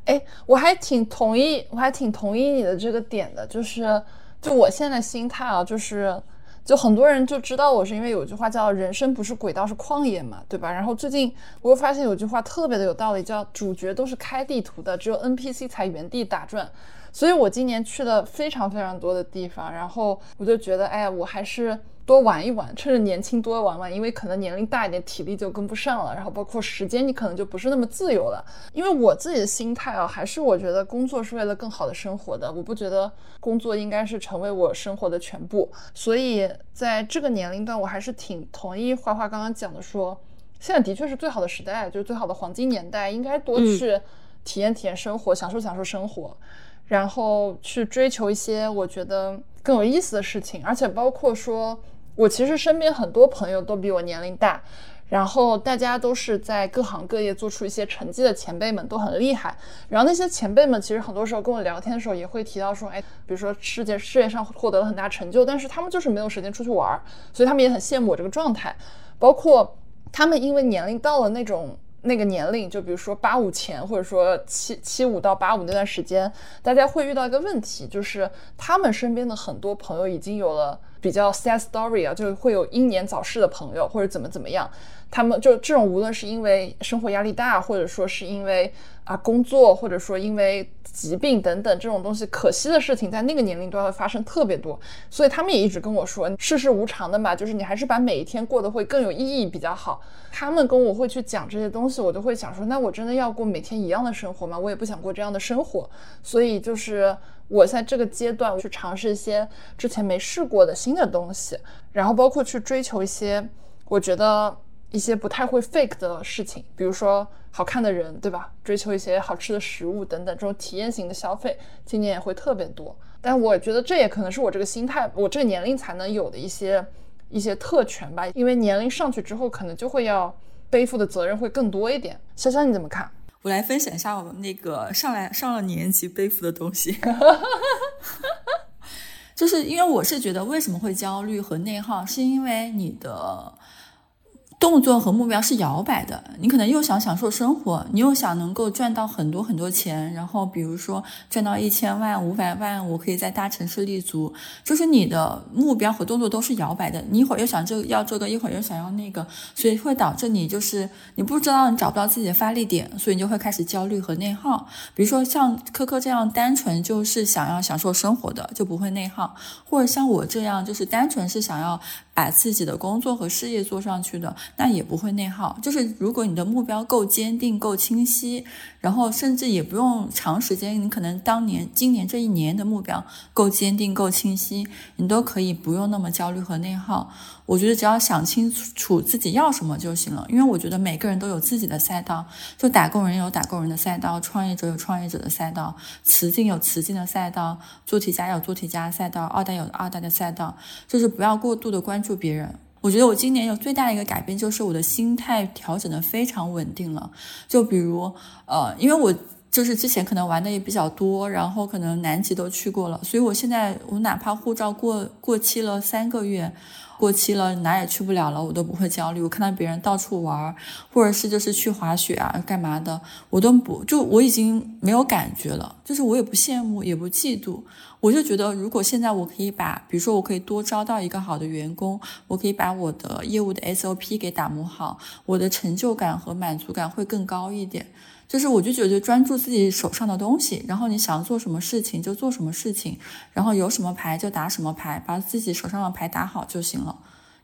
哎，我还挺同意，我还挺同意你的这个点的，就是。就我现在心态啊，就是，就很多人就知道我是因为有句话叫“人生不是轨道是旷野”嘛，对吧？然后最近我又发现有句话特别的有道理，叫“主角都是开地图的，只有 NPC 才原地打转”。所以我今年去了非常非常多的地方，然后我就觉得，哎呀，我还是。多玩一玩，趁着年轻多玩玩，因为可能年龄大一点，体力就跟不上了。然后包括时间，你可能就不是那么自由了。因为我自己的心态啊，还是我觉得工作是为了更好的生活的。我不觉得工作应该是成为我生活的全部。所以在这个年龄段，我还是挺同意花花刚刚讲的，说现在的确是最好的时代，就是最好的黄金年代，应该多去体验体验生活，享受享受生活，然后去追求一些我觉得更有意思的事情，而且包括说。我其实身边很多朋友都比我年龄大，然后大家都是在各行各业做出一些成绩的前辈们都很厉害。然后那些前辈们其实很多时候跟我聊天的时候也会提到说，哎，比如说世界事业上获得了很大成就，但是他们就是没有时间出去玩，所以他们也很羡慕我这个状态。包括他们因为年龄到了那种那个年龄，就比如说八五前，或者说七七五到八五那段时间，大家会遇到一个问题，就是他们身边的很多朋友已经有了比较 sad story 啊，就是会有英年早逝的朋友，或者怎么怎么样。他们就这种，无论是因为生活压力大，或者说是因为啊工作，或者说因为疾病等等这种东西，可惜的事情在那个年龄段会发生特别多。所以他们也一直跟我说，世事无常的嘛，就是你还是把每一天过得会更有意义比较好。他们跟我会去讲这些东西，我就会想说，那我真的要过每天一样的生活吗？我也不想过这样的生活。所以就是我在这个阶段去尝试一些之前没试过的新的东西，然后包括去追求一些我觉得。一些不太会 fake 的事情，比如说好看的人，对吧？追求一些好吃的食物等等，这种体验型的消费，今年也会特别多。但我觉得这也可能是我这个心态，我这个年龄才能有的一些一些特权吧。因为年龄上去之后，可能就会要背负的责任会更多一点。潇潇你怎么看？我来分享一下我们那个上来上了年级背负的东西，就是因为我是觉得为什么会焦虑和内耗，是因为你的。动作和目标是摇摆的，你可能又想享受生活，你又想能够赚到很多很多钱，然后比如说赚到一千万、五百万，我可以在大城市立足，就是你的目标和动作都是摇摆的。你一会儿又想这要这个，一会儿又想要那个，所以会导致你就是你不知道你找不到自己的发力点，所以你就会开始焦虑和内耗。比如说像科科这样单纯就是想要享受生活的，就不会内耗；或者像我这样就是单纯是想要。把自己的工作和事业做上去的，那也不会内耗。就是如果你的目标够坚定、够清晰，然后甚至也不用长时间，你可能当年、今年这一年的目标够坚定、够清晰，你都可以不用那么焦虑和内耗。我觉得只要想清楚自己要什么就行了，因为我觉得每个人都有自己的赛道，就打工人有打工人的赛道，创业者有创业者的赛道，瓷境有瓷境的赛道，做题家有做题家赛道，二代有二代的赛道，就是不要过度的关注别人。我觉得我今年有最大的一个改变，就是我的心态调整的非常稳定了。就比如，呃，因为我就是之前可能玩的也比较多，然后可能南极都去过了，所以我现在我哪怕护照过过期了三个月。过期了，哪也去不了了，我都不会焦虑。我看到别人到处玩，或者是就是去滑雪啊，干嘛的，我都不就我已经没有感觉了，就是我也不羡慕，也不嫉妒。我就觉得，如果现在我可以把，比如说我可以多招到一个好的员工，我可以把我的业务的 SOP 给打磨好，我的成就感和满足感会更高一点。就是我就觉得专注自己手上的东西，然后你想做什么事情就做什么事情，然后有什么牌就打什么牌，把自己手上的牌打好就行了。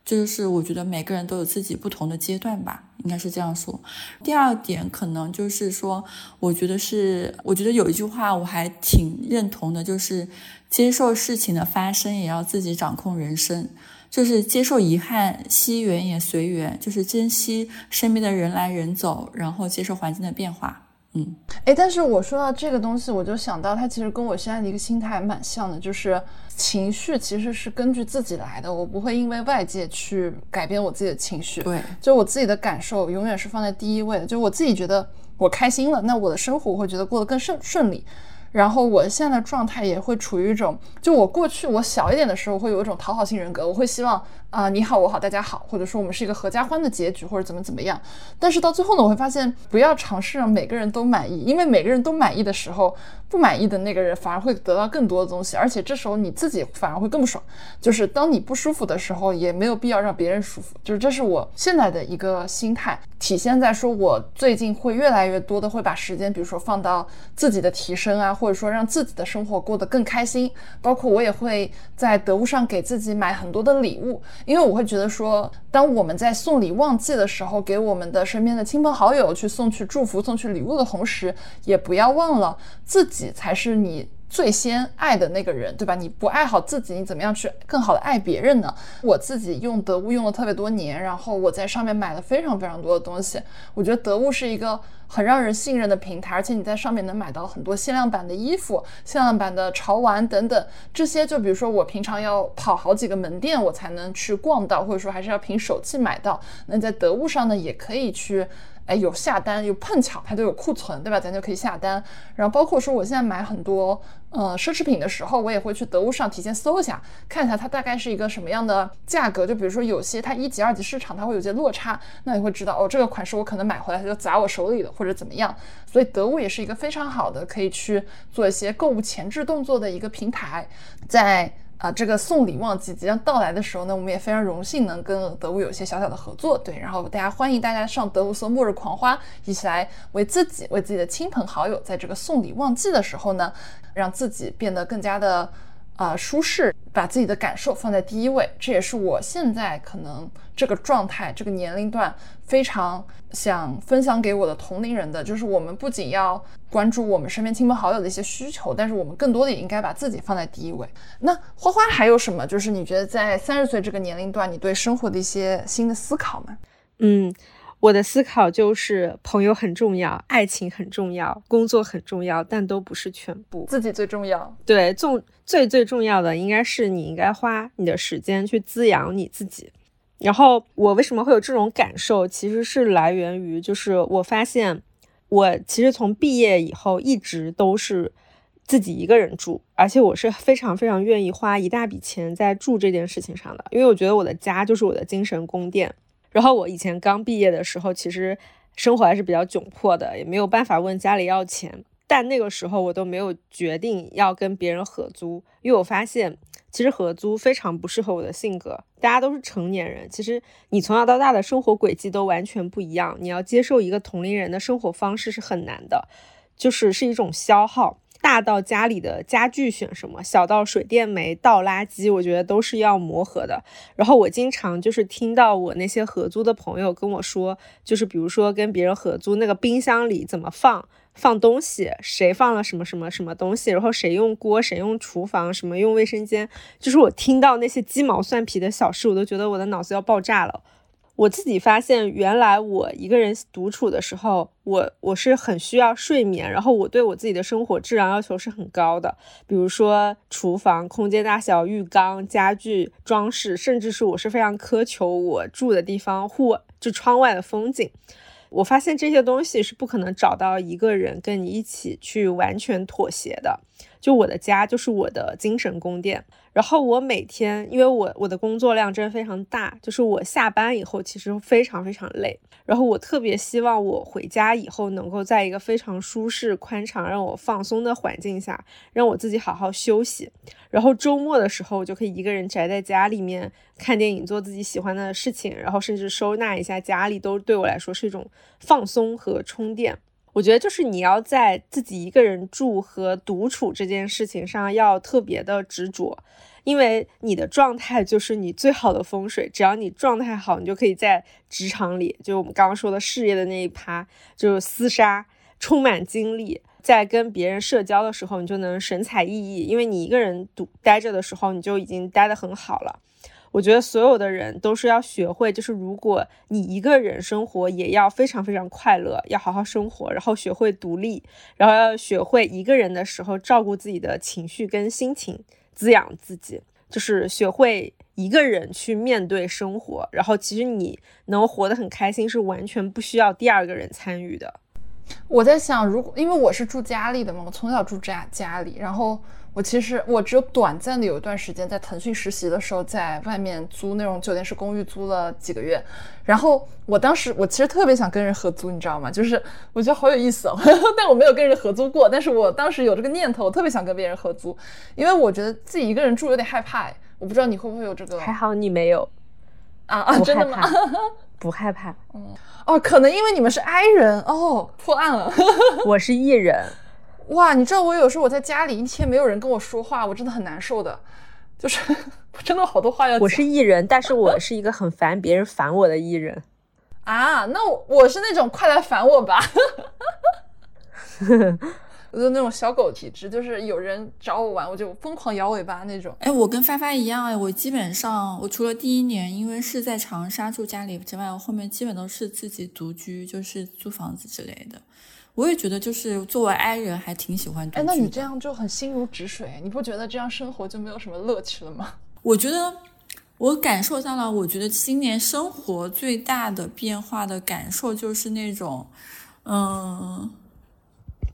就是我觉得每个人都有自己不同的阶段吧，应该是这样说。第二点可能就是说，我觉得是，我觉得有一句话我还挺认同的，就是接受事情的发生，也要自己掌控人生。就是接受遗憾，惜缘也随缘，就是珍惜身边的人来人走，然后接受环境的变化。嗯，哎，但是我说到这个东西，我就想到它其实跟我现在的一个心态蛮像的，就是情绪其实是根据自己来的，我不会因为外界去改变我自己的情绪。对，就我自己的感受永远是放在第一位的，就我自己觉得我开心了，那我的生活我会觉得过得更顺顺利。然后我现在的状态也会处于一种，就我过去我小一点的时候会有一种讨好型人格，我会希望啊你好我好大家好，或者说我们是一个合家欢的结局或者怎么怎么样。但是到最后呢，我会发现不要尝试让每个人都满意，因为每个人都满意的时候，不满意的那个人反而会得到更多的东西，而且这时候你自己反而会更不爽。就是当你不舒服的时候，也没有必要让别人舒服。就是这是我现在的一个心态，体现在说我最近会越来越多的会把时间，比如说放到自己的提升啊。或者说让自己的生活过得更开心，包括我也会在得物上给自己买很多的礼物，因为我会觉得说，当我们在送礼旺季的时候，给我们的身边的亲朋好友去送去祝福、送去礼物的同时，也不要忘了自己才是你。最先爱的那个人，对吧？你不爱好自己，你怎么样去更好的爱别人呢？我自己用得物用了特别多年，然后我在上面买了非常非常多的东西。我觉得得物是一个很让人信任的平台，而且你在上面能买到很多限量版的衣服、限量版的潮玩等等。这些就比如说我平常要跑好几个门店，我才能去逛到，或者说还是要凭手气买到。那在得物上呢，也可以去。哎，有下单，有碰巧它都有库存，对吧？咱就可以下单。然后包括说，我现在买很多呃奢侈品的时候，我也会去得物上提前搜一下，看一下它大概是一个什么样的价格。就比如说有些它一级、二级市场它会有些落差，那你会知道哦，这个款式我可能买回来它就砸我手里了，或者怎么样。所以得物也是一个非常好的可以去做一些购物前置动作的一个平台，在。啊，这个送礼旺季即将到来的时候呢，我们也非常荣幸能跟德物有些小小的合作，对，然后大家欢迎大家上德物搜“末日狂欢”，一起来为自己、为自己的亲朋好友，在这个送礼旺季的时候呢，让自己变得更加的。啊，舒适，把自己的感受放在第一位，这也是我现在可能这个状态、这个年龄段非常想分享给我的同龄人的。就是我们不仅要关注我们身边亲朋好友的一些需求，但是我们更多的也应该把自己放在第一位。那花花还有什么？就是你觉得在三十岁这个年龄段，你对生活的一些新的思考吗？嗯。我的思考就是，朋友很重要，爱情很重要，工作很重要，但都不是全部。自己最重要。对，重最最重要的应该是你应该花你的时间去滋养你自己。然后我为什么会有这种感受，其实是来源于，就是我发现我其实从毕业以后一直都是自己一个人住，而且我是非常非常愿意花一大笔钱在住这件事情上的，因为我觉得我的家就是我的精神宫殿。然后我以前刚毕业的时候，其实生活还是比较窘迫的，也没有办法问家里要钱。但那个时候我都没有决定要跟别人合租，因为我发现其实合租非常不适合我的性格。大家都是成年人，其实你从小到大的生活轨迹都完全不一样，你要接受一个同龄人的生活方式是很难的，就是是一种消耗。大到家里的家具选什么，小到水电煤倒垃圾，我觉得都是要磨合的。然后我经常就是听到我那些合租的朋友跟我说，就是比如说跟别人合租，那个冰箱里怎么放放东西，谁放了什么什么什么东西，然后谁用锅，谁用厨房，什么用卫生间，就是我听到那些鸡毛蒜皮的小事，我都觉得我的脑子要爆炸了。我自己发现，原来我一个人独处的时候，我我是很需要睡眠，然后我对我自己的生活质量要求是很高的，比如说厨房空间大小、浴缸、家具装饰，甚至是我是非常苛求我住的地方户就窗外的风景。我发现这些东西是不可能找到一个人跟你一起去完全妥协的。就我的家就是我的精神宫殿。然后我每天，因为我我的工作量真的非常大，就是我下班以后其实非常非常累。然后我特别希望我回家以后能够在一个非常舒适、宽敞、让我放松的环境下，让我自己好好休息。然后周末的时候，我就可以一个人宅在家里面看电影，做自己喜欢的事情，然后甚至收纳一下家里，都对我来说是一种放松和充电。我觉得就是你要在自己一个人住和独处这件事情上要特别的执着。因为你的状态就是你最好的风水，只要你状态好，你就可以在职场里，就我们刚刚说的事业的那一趴，就是厮杀，充满精力，在跟别人社交的时候，你就能神采奕奕。因为你一个人独待着的时候，你就已经待得很好了。我觉得所有的人都是要学会，就是如果你一个人生活，也要非常非常快乐，要好好生活，然后学会独立，然后要学会一个人的时候照顾自己的情绪跟心情。滋养自己，就是学会一个人去面对生活。然后，其实你能活得很开心，是完全不需要第二个人参与的。我在想，如果因为我是住家里的嘛，我从小住家家里，然后。我其实我只有短暂的有一段时间在腾讯实习的时候，在外面租那种酒店式公寓租了几个月，然后我当时我其实特别想跟人合租，你知道吗？就是我觉得好有意思哦，但我没有跟人合租过，但是我当时有这个念头，特别想跟别人合租，因为我觉得自己一个人住有点害怕，我不知道你会不会有这个？还好你没有啊啊，真的吗？不害怕，嗯哦，可能因为你们是 I 人哦，破案了，我是 E 人。哇，你知道我有时候我在家里一天没有人跟我说话，我真的很难受的，就是 我真的好多话要。我是艺人，但是我是一个很烦别人烦我的艺人 啊。那我我是那种快来烦我吧，我就那种小狗体质，就是有人找我玩，我就疯狂摇尾巴那种。哎，我跟发发一样哎，我基本上我除了第一年因为是在长沙住家里之外，我后面基本都是自己独居，就是租房子之类的。我也觉得，就是作为 I 人，还挺喜欢。哎，那你这样就很心如止水，你不觉得这样生活就没有什么乐趣了吗？我觉得，我感受到了。我觉得今年生活最大的变化的感受就是那种，嗯，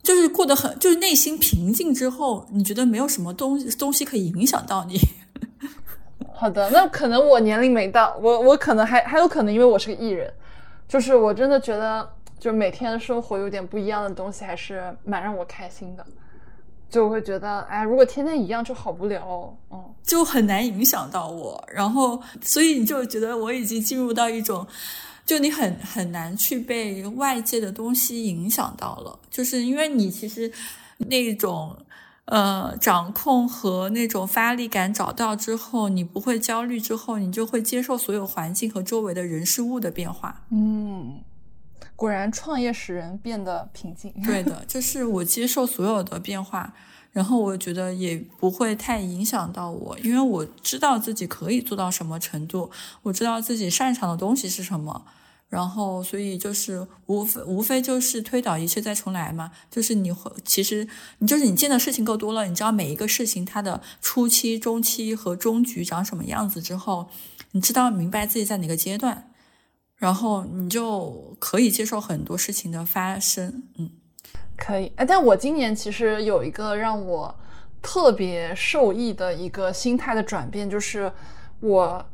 就是过得很，就是内心平静之后，你觉得没有什么东东西可以影响到你。好的，那可能我年龄没到，我我可能还还有可能，因为我是个艺人，就是我真的觉得，就是每天生活有点不一样的东西，还是蛮让我开心的。就会觉得，哎，如果天天一样就好无聊哦，嗯，就很难影响到我。然后，所以你就觉得我已经进入到一种，就你很很难去被外界的东西影响到了，就是因为你其实那种呃掌控和那种发力感找到之后，你不会焦虑之后，你就会接受所有环境和周围的人事物的变化。嗯。果然，创业使人变得平静。对的，就是我接受所有的变化，然后我觉得也不会太影响到我，因为我知道自己可以做到什么程度，我知道自己擅长的东西是什么，然后所以就是无非无非就是推倒一切再重来嘛。就是你会，其实你就是你见的事情够多了，你知道每一个事情它的初期、中期和终局长什么样子之后，你知道明白自己在哪个阶段。然后你就可以接受很多事情的发生，嗯，可以。哎，但我今年其实有一个让我特别受益的一个心态的转变，就是我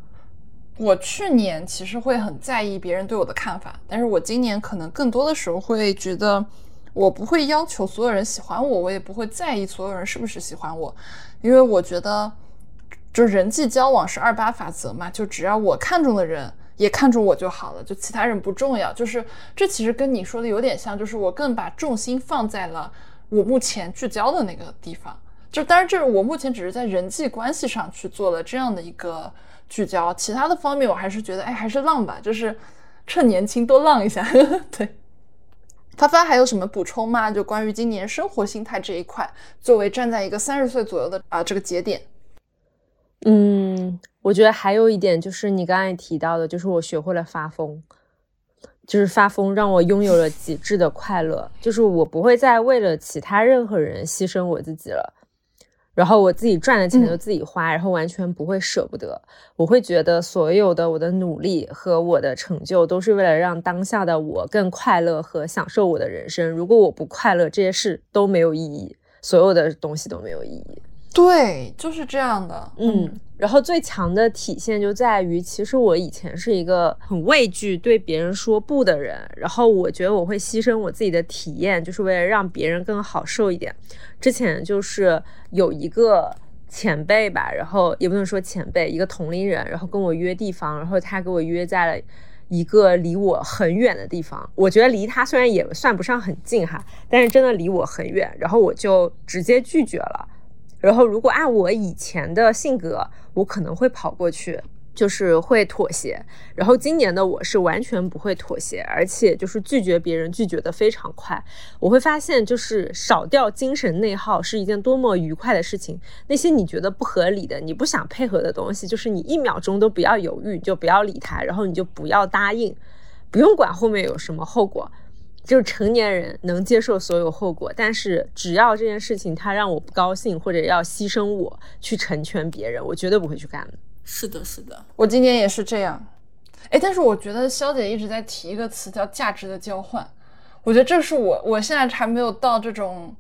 我去年其实会很在意别人对我的看法，但是我今年可能更多的时候会觉得，我不会要求所有人喜欢我，我也不会在意所有人是不是喜欢我，因为我觉得，就人际交往是二八法则嘛，就只要我看中的人。也看中我就好了，就其他人不重要。就是这其实跟你说的有点像，就是我更把重心放在了我目前聚焦的那个地方。就当然，这是我目前只是在人际关系上去做了这样的一个聚焦，其他的方面我还是觉得，哎，还是浪吧，就是趁年轻多浪一下。对，发发还有什么补充吗？就关于今年生活心态这一块，作为站在一个三十岁左右的啊这个节点，嗯。我觉得还有一点就是你刚才提到的，就是我学会了发疯，就是发疯让我拥有了极致的快乐，就是我不会再为了其他任何人牺牲我自己了，然后我自己赚的钱就自己花，然后完全不会舍不得，我会觉得所有的我的努力和我的成就都是为了让当下的我更快乐和享受我的人生。如果我不快乐，这些事都没有意义，所有的东西都没有意义。对，就是这样的。嗯，然后最强的体现就在于，其实我以前是一个很畏惧对别人说不的人，然后我觉得我会牺牲我自己的体验，就是为了让别人更好受一点。之前就是有一个前辈吧，然后也不能说前辈，一个同龄人，然后跟我约地方，然后他给我约在了一个离我很远的地方。我觉得离他虽然也算不上很近哈，但是真的离我很远，然后我就直接拒绝了。然后，如果按我以前的性格，我可能会跑过去，就是会妥协。然后今年的我是完全不会妥协，而且就是拒绝别人，拒绝的非常快。我会发现，就是少掉精神内耗是一件多么愉快的事情。那些你觉得不合理的、你不想配合的东西，就是你一秒钟都不要犹豫，就不要理他，然后你就不要答应，不用管后面有什么后果。就是成年人能接受所有后果，但是只要这件事情他让我不高兴，或者要牺牲我去成全别人，我绝对不会去干的。是的，是的，我今年也是这样。哎，但是我觉得肖姐一直在提一个词叫价值的交换，我觉得这是我我现在还没有到这种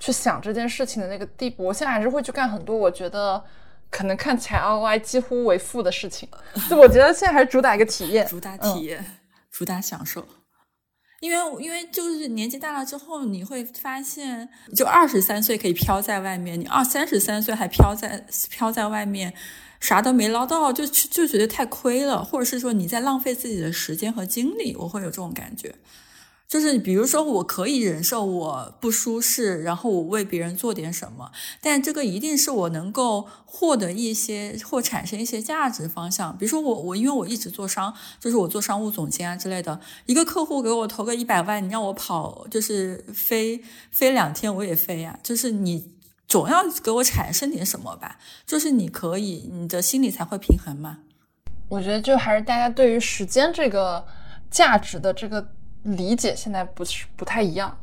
去想这件事情的那个地步。我现在还是会去干很多我觉得可能看起来 ROI 几乎为负的事情。就我觉得现在还是主打一个体验，主打体验，主打享受。因为，因为就是年纪大了之后，你会发现，就二十三岁可以飘在外面，你二三十三岁还飘在飘在外面，啥都没捞到，就就觉得太亏了，或者是说你在浪费自己的时间和精力，我会有这种感觉。就是比如说，我可以忍受我不舒适，然后我为别人做点什么，但这个一定是我能够获得一些或产生一些价值方向。比如说我我因为我一直做商，就是我做商务总监啊之类的，一个客户给我投个一百万，你让我跑就是飞飞两天我也飞呀。就是你总要给我产生点什么吧，就是你可以你的心理才会平衡嘛。我觉得就还是大家对于时间这个价值的这个。理解现在不是不太一样，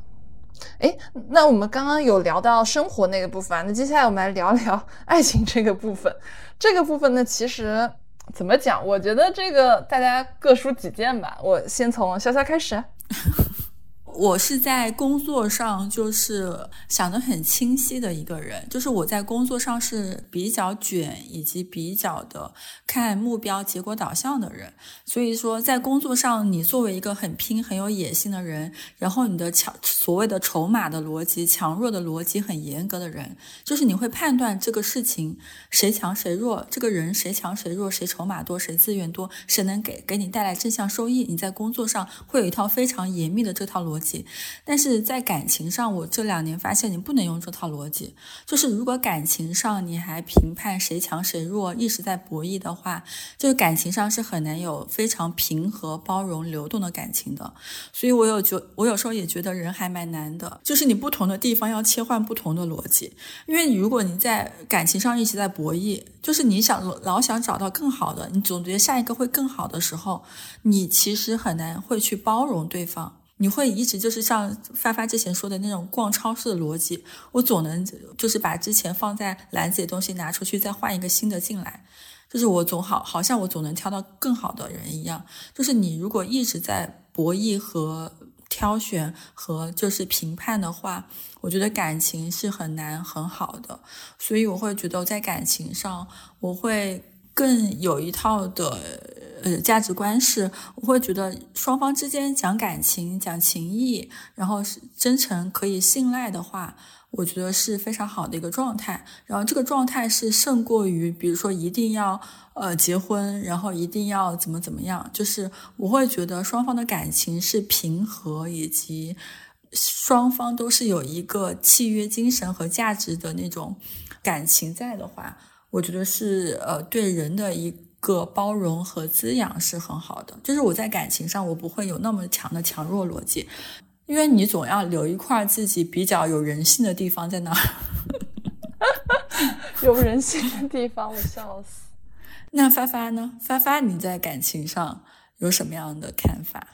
哎，那我们刚刚有聊到生活那个部分，那接下来我们来聊聊爱情这个部分。这个部分呢，其实怎么讲？我觉得这个大家各抒己见吧。我先从潇潇开始。我是在工作上就是想得很清晰的一个人，就是我在工作上是比较卷，以及比较的看目标、结果导向的人。所以说，在工作上，你作为一个很拼、很有野心的人，然后你的强所谓的筹码的逻辑、强弱的逻辑很严格的人，就是你会判断这个事情谁强谁弱，这个人谁强谁弱，谁筹码多，谁资源多，谁能给给你带来正向收益。你在工作上会有一套非常严密的这套逻辑。但是在感情上，我这两年发现你不能用这套逻辑。就是如果感情上你还评判谁强谁弱，一直在博弈的话，就是感情上是很难有非常平和、包容、流动的感情的。所以我有觉，我有时候也觉得人还蛮难的，就是你不同的地方要切换不同的逻辑。因为如果你在感情上一直在博弈，就是你想老想找到更好的，你总觉得下一个会更好的时候，你其实很难会去包容对方。你会一直就是像发发之前说的那种逛超市的逻辑，我总能就是把之前放在篮子里的东西拿出去，再换一个新的进来，就是我总好好像我总能挑到更好的人一样。就是你如果一直在博弈和挑选和就是评判的话，我觉得感情是很难很好的。所以我会觉得在感情上，我会更有一套的。呃，价值观是，我会觉得双方之间讲感情、讲情谊，然后是真诚、可以信赖的话，我觉得是非常好的一个状态。然后这个状态是胜过于，比如说一定要呃结婚，然后一定要怎么怎么样。就是我会觉得双方的感情是平和，以及双方都是有一个契约精神和价值的那种感情在的话，我觉得是呃对人的一。个包容和滋养是很好的，就是我在感情上我不会有那么强的强弱逻辑，因为你总要留一块自己比较有人性的地方在那儿，有人性的地方，我笑死。那发发呢？发发你在感情上有什么样的看法？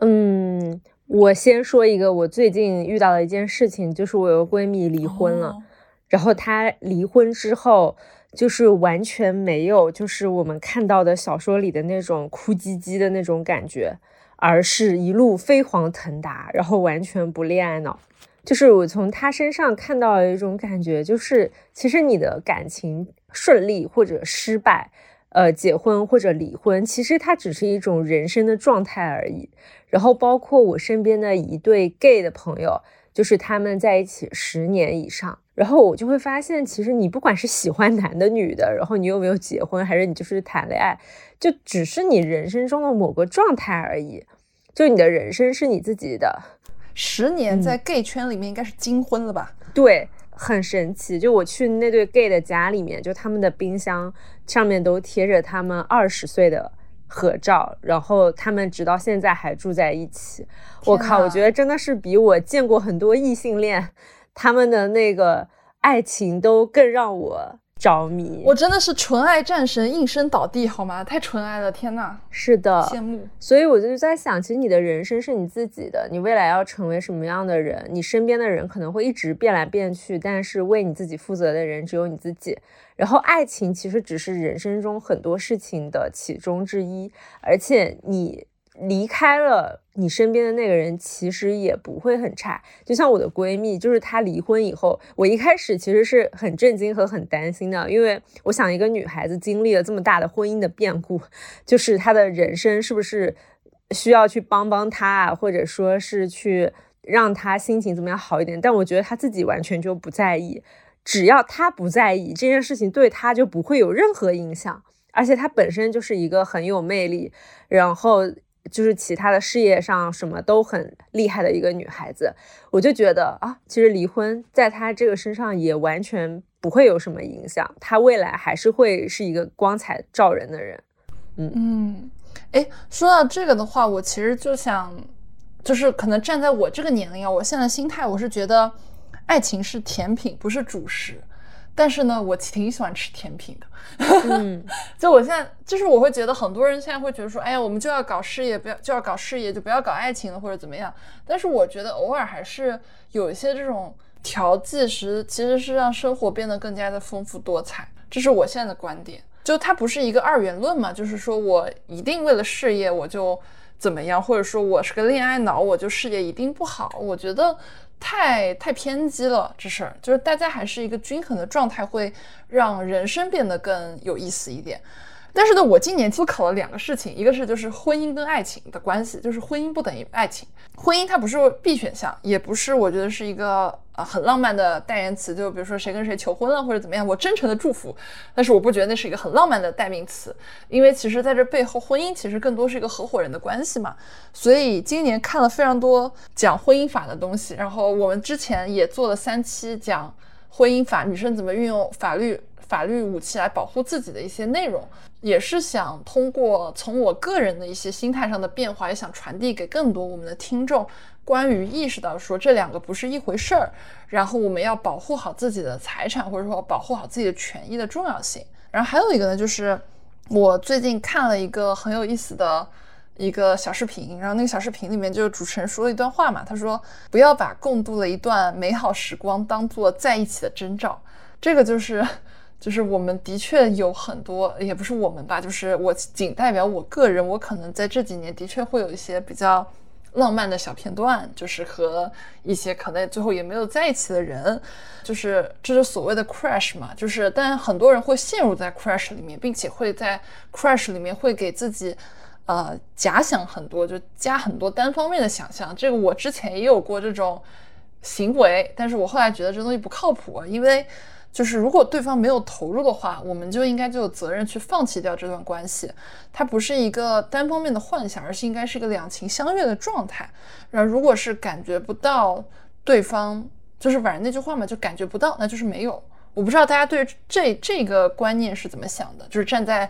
嗯，我先说一个我最近遇到的一件事情，就是我有个闺蜜离婚了，然后他离婚之后。就是完全没有，就是我们看到的小说里的那种哭唧唧的那种感觉，而是一路飞黄腾达，然后完全不恋爱脑。就是我从他身上看到了一种感觉，就是其实你的感情顺利或者失败，呃，结婚或者离婚，其实它只是一种人生的状态而已。然后包括我身边的一对 gay 的朋友，就是他们在一起十年以上。然后我就会发现，其实你不管是喜欢男的女的，然后你有没有结婚，还是你就是谈恋爱，就只是你人生中的某个状态而已。就你的人生是你自己的。十年在 gay 圈里面应该是金婚了吧？对，很神奇。就我去那对 gay 的家里面，就他们的冰箱上面都贴着他们二十岁的合照，然后他们直到现在还住在一起。我靠，我觉得真的是比我见过很多异性恋。他们的那个爱情都更让我着迷，我真的是纯爱战神应声倒地，好吗？太纯爱了，天呐！是的，羡慕。所以我就在想，其实你的人生是你自己的，你未来要成为什么样的人，你身边的人可能会一直变来变去，但是为你自己负责的人只有你自己。然后，爱情其实只是人生中很多事情的其中之一，而且你。离开了你身边的那个人，其实也不会很差。就像我的闺蜜，就是她离婚以后，我一开始其实是很震惊和很担心的，因为我想一个女孩子经历了这么大的婚姻的变故，就是她的人生是不是需要去帮帮她，或者说是去让她心情怎么样好一点？但我觉得她自己完全就不在意，只要她不在意这件事情，对她就不会有任何影响。而且她本身就是一个很有魅力，然后。就是其他的事业上什么都很厉害的一个女孩子，我就觉得啊，其实离婚在她这个身上也完全不会有什么影响，她未来还是会是一个光彩照人的人。嗯嗯，哎，说到这个的话，我其实就想，就是可能站在我这个年龄啊，我现在心态我是觉得，爱情是甜品，不是主食。但是呢，我挺喜欢吃甜品的。嗯，就我现在，就是我会觉得很多人现在会觉得说，哎呀，我们就要搞事业，不要就要搞事业，就不要搞爱情了，或者怎么样。但是我觉得偶尔还是有一些这种调剂时，其实是让生活变得更加的丰富多彩。这是我现在的观点。就它不是一个二元论嘛，就是说我一定为了事业我就怎么样，或者说我是个恋爱脑，我就事业一定不好。我觉得太太偏激了，这事儿就是大家还是一个均衡的状态，会让人生变得更有意思一点。但是呢，我今年思考了两个事情，一个是就是婚姻跟爱情的关系，就是婚姻不等于爱情，婚姻它不是必选项，也不是我觉得是一个呃很浪漫的代言词，就比如说谁跟谁求婚了或者怎么样，我真诚的祝福，但是我不觉得那是一个很浪漫的代名词，因为其实在这背后，婚姻其实更多是一个合伙人的关系嘛，所以今年看了非常多讲婚姻法的东西，然后我们之前也做了三期讲婚姻法，女生怎么运用法律。法律武器来保护自己的一些内容，也是想通过从我个人的一些心态上的变化，也想传递给更多我们的听众，关于意识到说这两个不是一回事儿，然后我们要保护好自己的财产，或者说保护好自己的权益的重要性。然后还有一个呢，就是我最近看了一个很有意思的一个小视频，然后那个小视频里面就是主持人说了一段话嘛，他说不要把共度了一段美好时光当做在一起的征兆，这个就是。就是我们的确有很多，也不是我们吧，就是我仅代表我个人，我可能在这几年的确会有一些比较浪漫的小片段，就是和一些可能最后也没有在一起的人，就是这是所谓的 crash 嘛，就是但很多人会陷入在 crash 里面，并且会在 crash 里面会给自己呃假想很多，就加很多单方面的想象。这个我之前也有过这种行为，但是我后来觉得这东西不靠谱，因为。就是如果对方没有投入的话，我们就应该就有责任去放弃掉这段关系。它不是一个单方面的幻想，而是应该是一个两情相悦的状态。然后，如果是感觉不到对方，就是反正那句话嘛，就感觉不到，那就是没有。我不知道大家对这这个观念是怎么想的？就是站在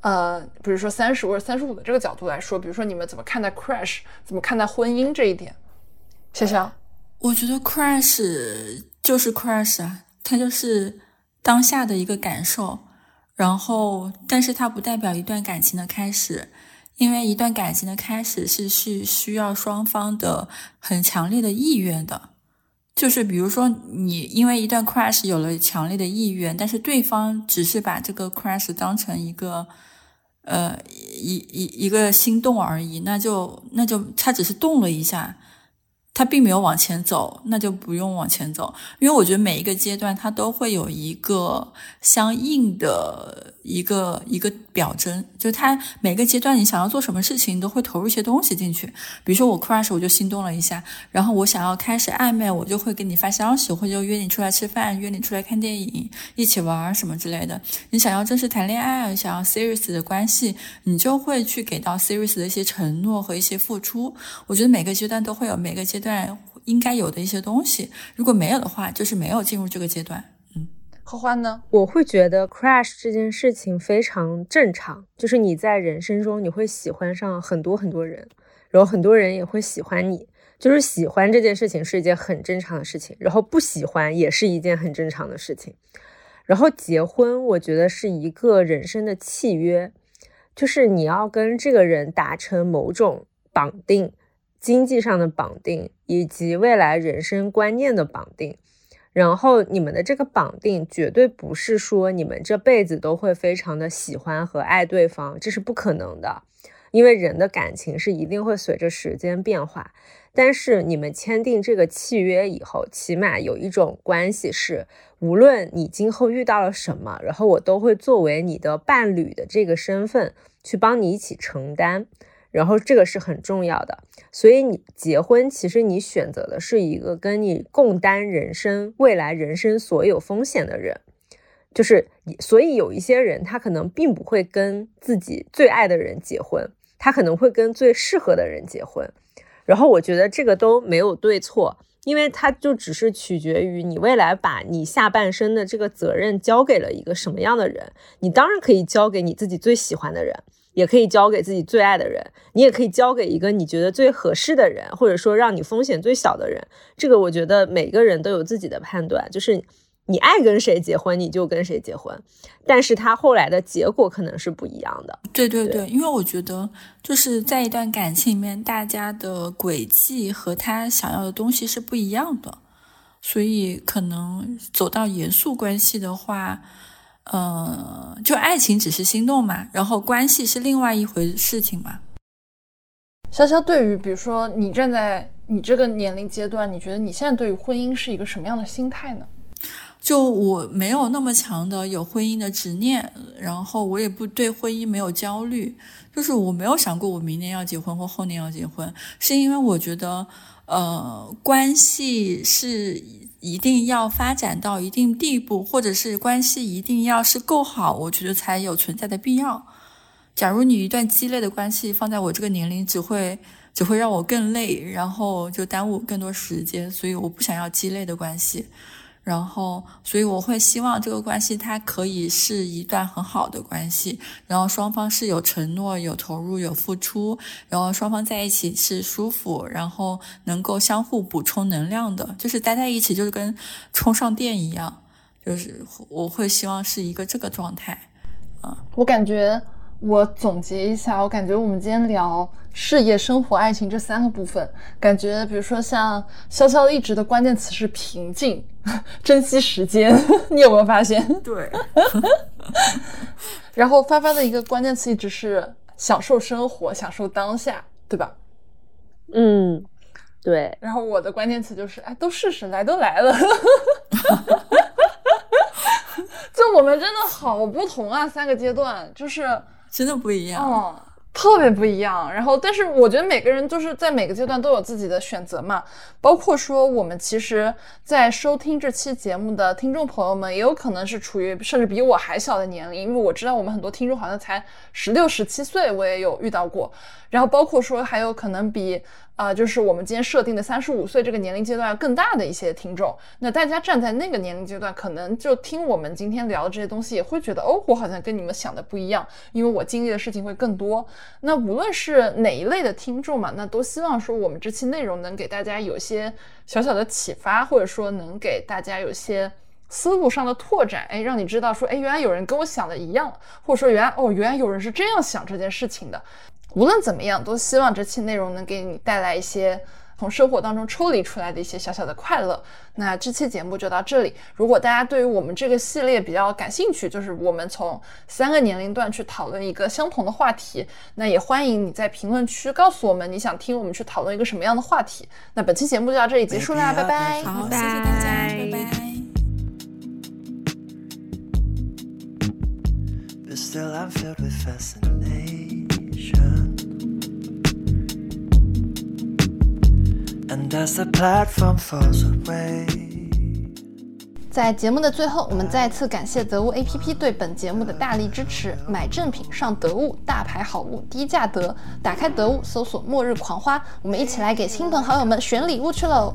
呃，比如说三十或者三十五的这个角度来说，比如说你们怎么看待 crash，怎么看待婚姻这一点？谢谢。我觉得 crash 就是 crash 啊。它就是当下的一个感受，然后，但是它不代表一段感情的开始，因为一段感情的开始是是需要双方的很强烈的意愿的。就是比如说，你因为一段 crush 有了强烈的意愿，但是对方只是把这个 crush 当成一个呃一一一个心动而已，那就那就他只是动了一下。他并没有往前走，那就不用往前走，因为我觉得每一个阶段它都会有一个相应的一个一个表征，就是它每个阶段你想要做什么事情，都会投入一些东西进去。比如说我 crush，我就心动了一下，然后我想要开始暧昧，我就会给你发消息，或者约你出来吃饭，约你出来看电影，一起玩什么之类的。你想要正式谈恋爱，想要 serious 的关系，你就会去给到 serious 的一些承诺和一些付出。我觉得每个阶段都会有每个阶。段应该有的一些东西，如果没有的话，就是没有进入这个阶段。嗯，荷花呢？我会觉得 crash 这件事情非常正常，就是你在人生中你会喜欢上很多很多人，然后很多人也会喜欢你，就是喜欢这件事情是一件很正常的事情，然后不喜欢也是一件很正常的事情。然后结婚，我觉得是一个人生的契约，就是你要跟这个人达成某种绑定。经济上的绑定，以及未来人生观念的绑定，然后你们的这个绑定绝对不是说你们这辈子都会非常的喜欢和爱对方，这是不可能的，因为人的感情是一定会随着时间变化。但是你们签订这个契约以后，起码有一种关系是，无论你今后遇到了什么，然后我都会作为你的伴侣的这个身份去帮你一起承担。然后这个是很重要的，所以你结婚，其实你选择的是一个跟你共担人生未来人生所有风险的人，就是所以有一些人他可能并不会跟自己最爱的人结婚，他可能会跟最适合的人结婚。然后我觉得这个都没有对错，因为他就只是取决于你未来把你下半生的这个责任交给了一个什么样的人，你当然可以交给你自己最喜欢的人。也可以交给自己最爱的人，你也可以交给一个你觉得最合适的人，或者说让你风险最小的人。这个我觉得每个人都有自己的判断，就是你爱跟谁结婚，你就跟谁结婚。但是他后来的结果可能是不一样的。对对对，因为我觉得就是在一段感情里面，大家的轨迹和他想要的东西是不一样的，所以可能走到严肃关系的话。呃，就爱情只是心动嘛，然后关系是另外一回事情嘛。潇潇，对于比如说你站在你这个年龄阶段，你觉得你现在对于婚姻是一个什么样的心态呢？就我没有那么强的有婚姻的执念，然后我也不对婚姻没有焦虑，就是我没有想过我明年要结婚或后年要结婚，是因为我觉得，呃，关系是一定要发展到一定地步，或者是关系一定要是够好，我觉得才有存在的必要。假如你一段鸡肋的关系放在我这个年龄，只会只会让我更累，然后就耽误更多时间，所以我不想要鸡肋的关系。然后，所以我会希望这个关系它可以是一段很好的关系，然后双方是有承诺、有投入、有付出，然后双方在一起是舒服，然后能够相互补充能量的，就是待在一起就是跟充上电一样，就是我会希望是一个这个状态，啊，我感觉。我总结一下，我感觉我们今天聊事业、生活、爱情这三个部分，感觉比如说像潇潇一直的关键词是平静、珍惜时间，你有没有发现？对。然后发发的一个关键词一直是享受生活、享受当下，对吧？嗯，对。然后我的关键词就是哎，都试试，来都来了。就我们真的好不同啊，三个阶段就是。真的不一样，嗯，特别不一样。然后，但是我觉得每个人就是在每个阶段都有自己的选择嘛。包括说，我们其实，在收听这期节目的听众朋友们，也有可能是处于甚至比我还小的年龄，因为我知道我们很多听众好像才十六、十七岁，我也有遇到过。然后，包括说还有可能比。啊，就是我们今天设定的三十五岁这个年龄阶段更大的一些听众，那大家站在那个年龄阶段，可能就听我们今天聊的这些东西，也会觉得哦，我好像跟你们想的不一样，因为我经历的事情会更多。那无论是哪一类的听众嘛，那都希望说我们这期内容能给大家有些小小的启发，或者说能给大家有些思路上的拓展，哎，让你知道说，哎，原来有人跟我想的一样，或者说原来哦，原来有人是这样想这件事情的。无论怎么样，都希望这期内容能给你带来一些从生活当中抽离出来的一些小小的快乐。那这期节目就到这里。如果大家对于我们这个系列比较感兴趣，就是我们从三个年龄段去讨论一个相同的话题，那也欢迎你在评论区告诉我们你想听我们去讨论一个什么样的话题。那本期节目就到这里结束啦，拜拜。好，谢谢大家，拜拜。在节目的最后，我们再次感谢得物 APP 对本节目的大力支持。买正品上得物，大牌好物，低价得。打开得物，搜索“末日狂花”，我们一起来给亲朋好友们选礼物去喽！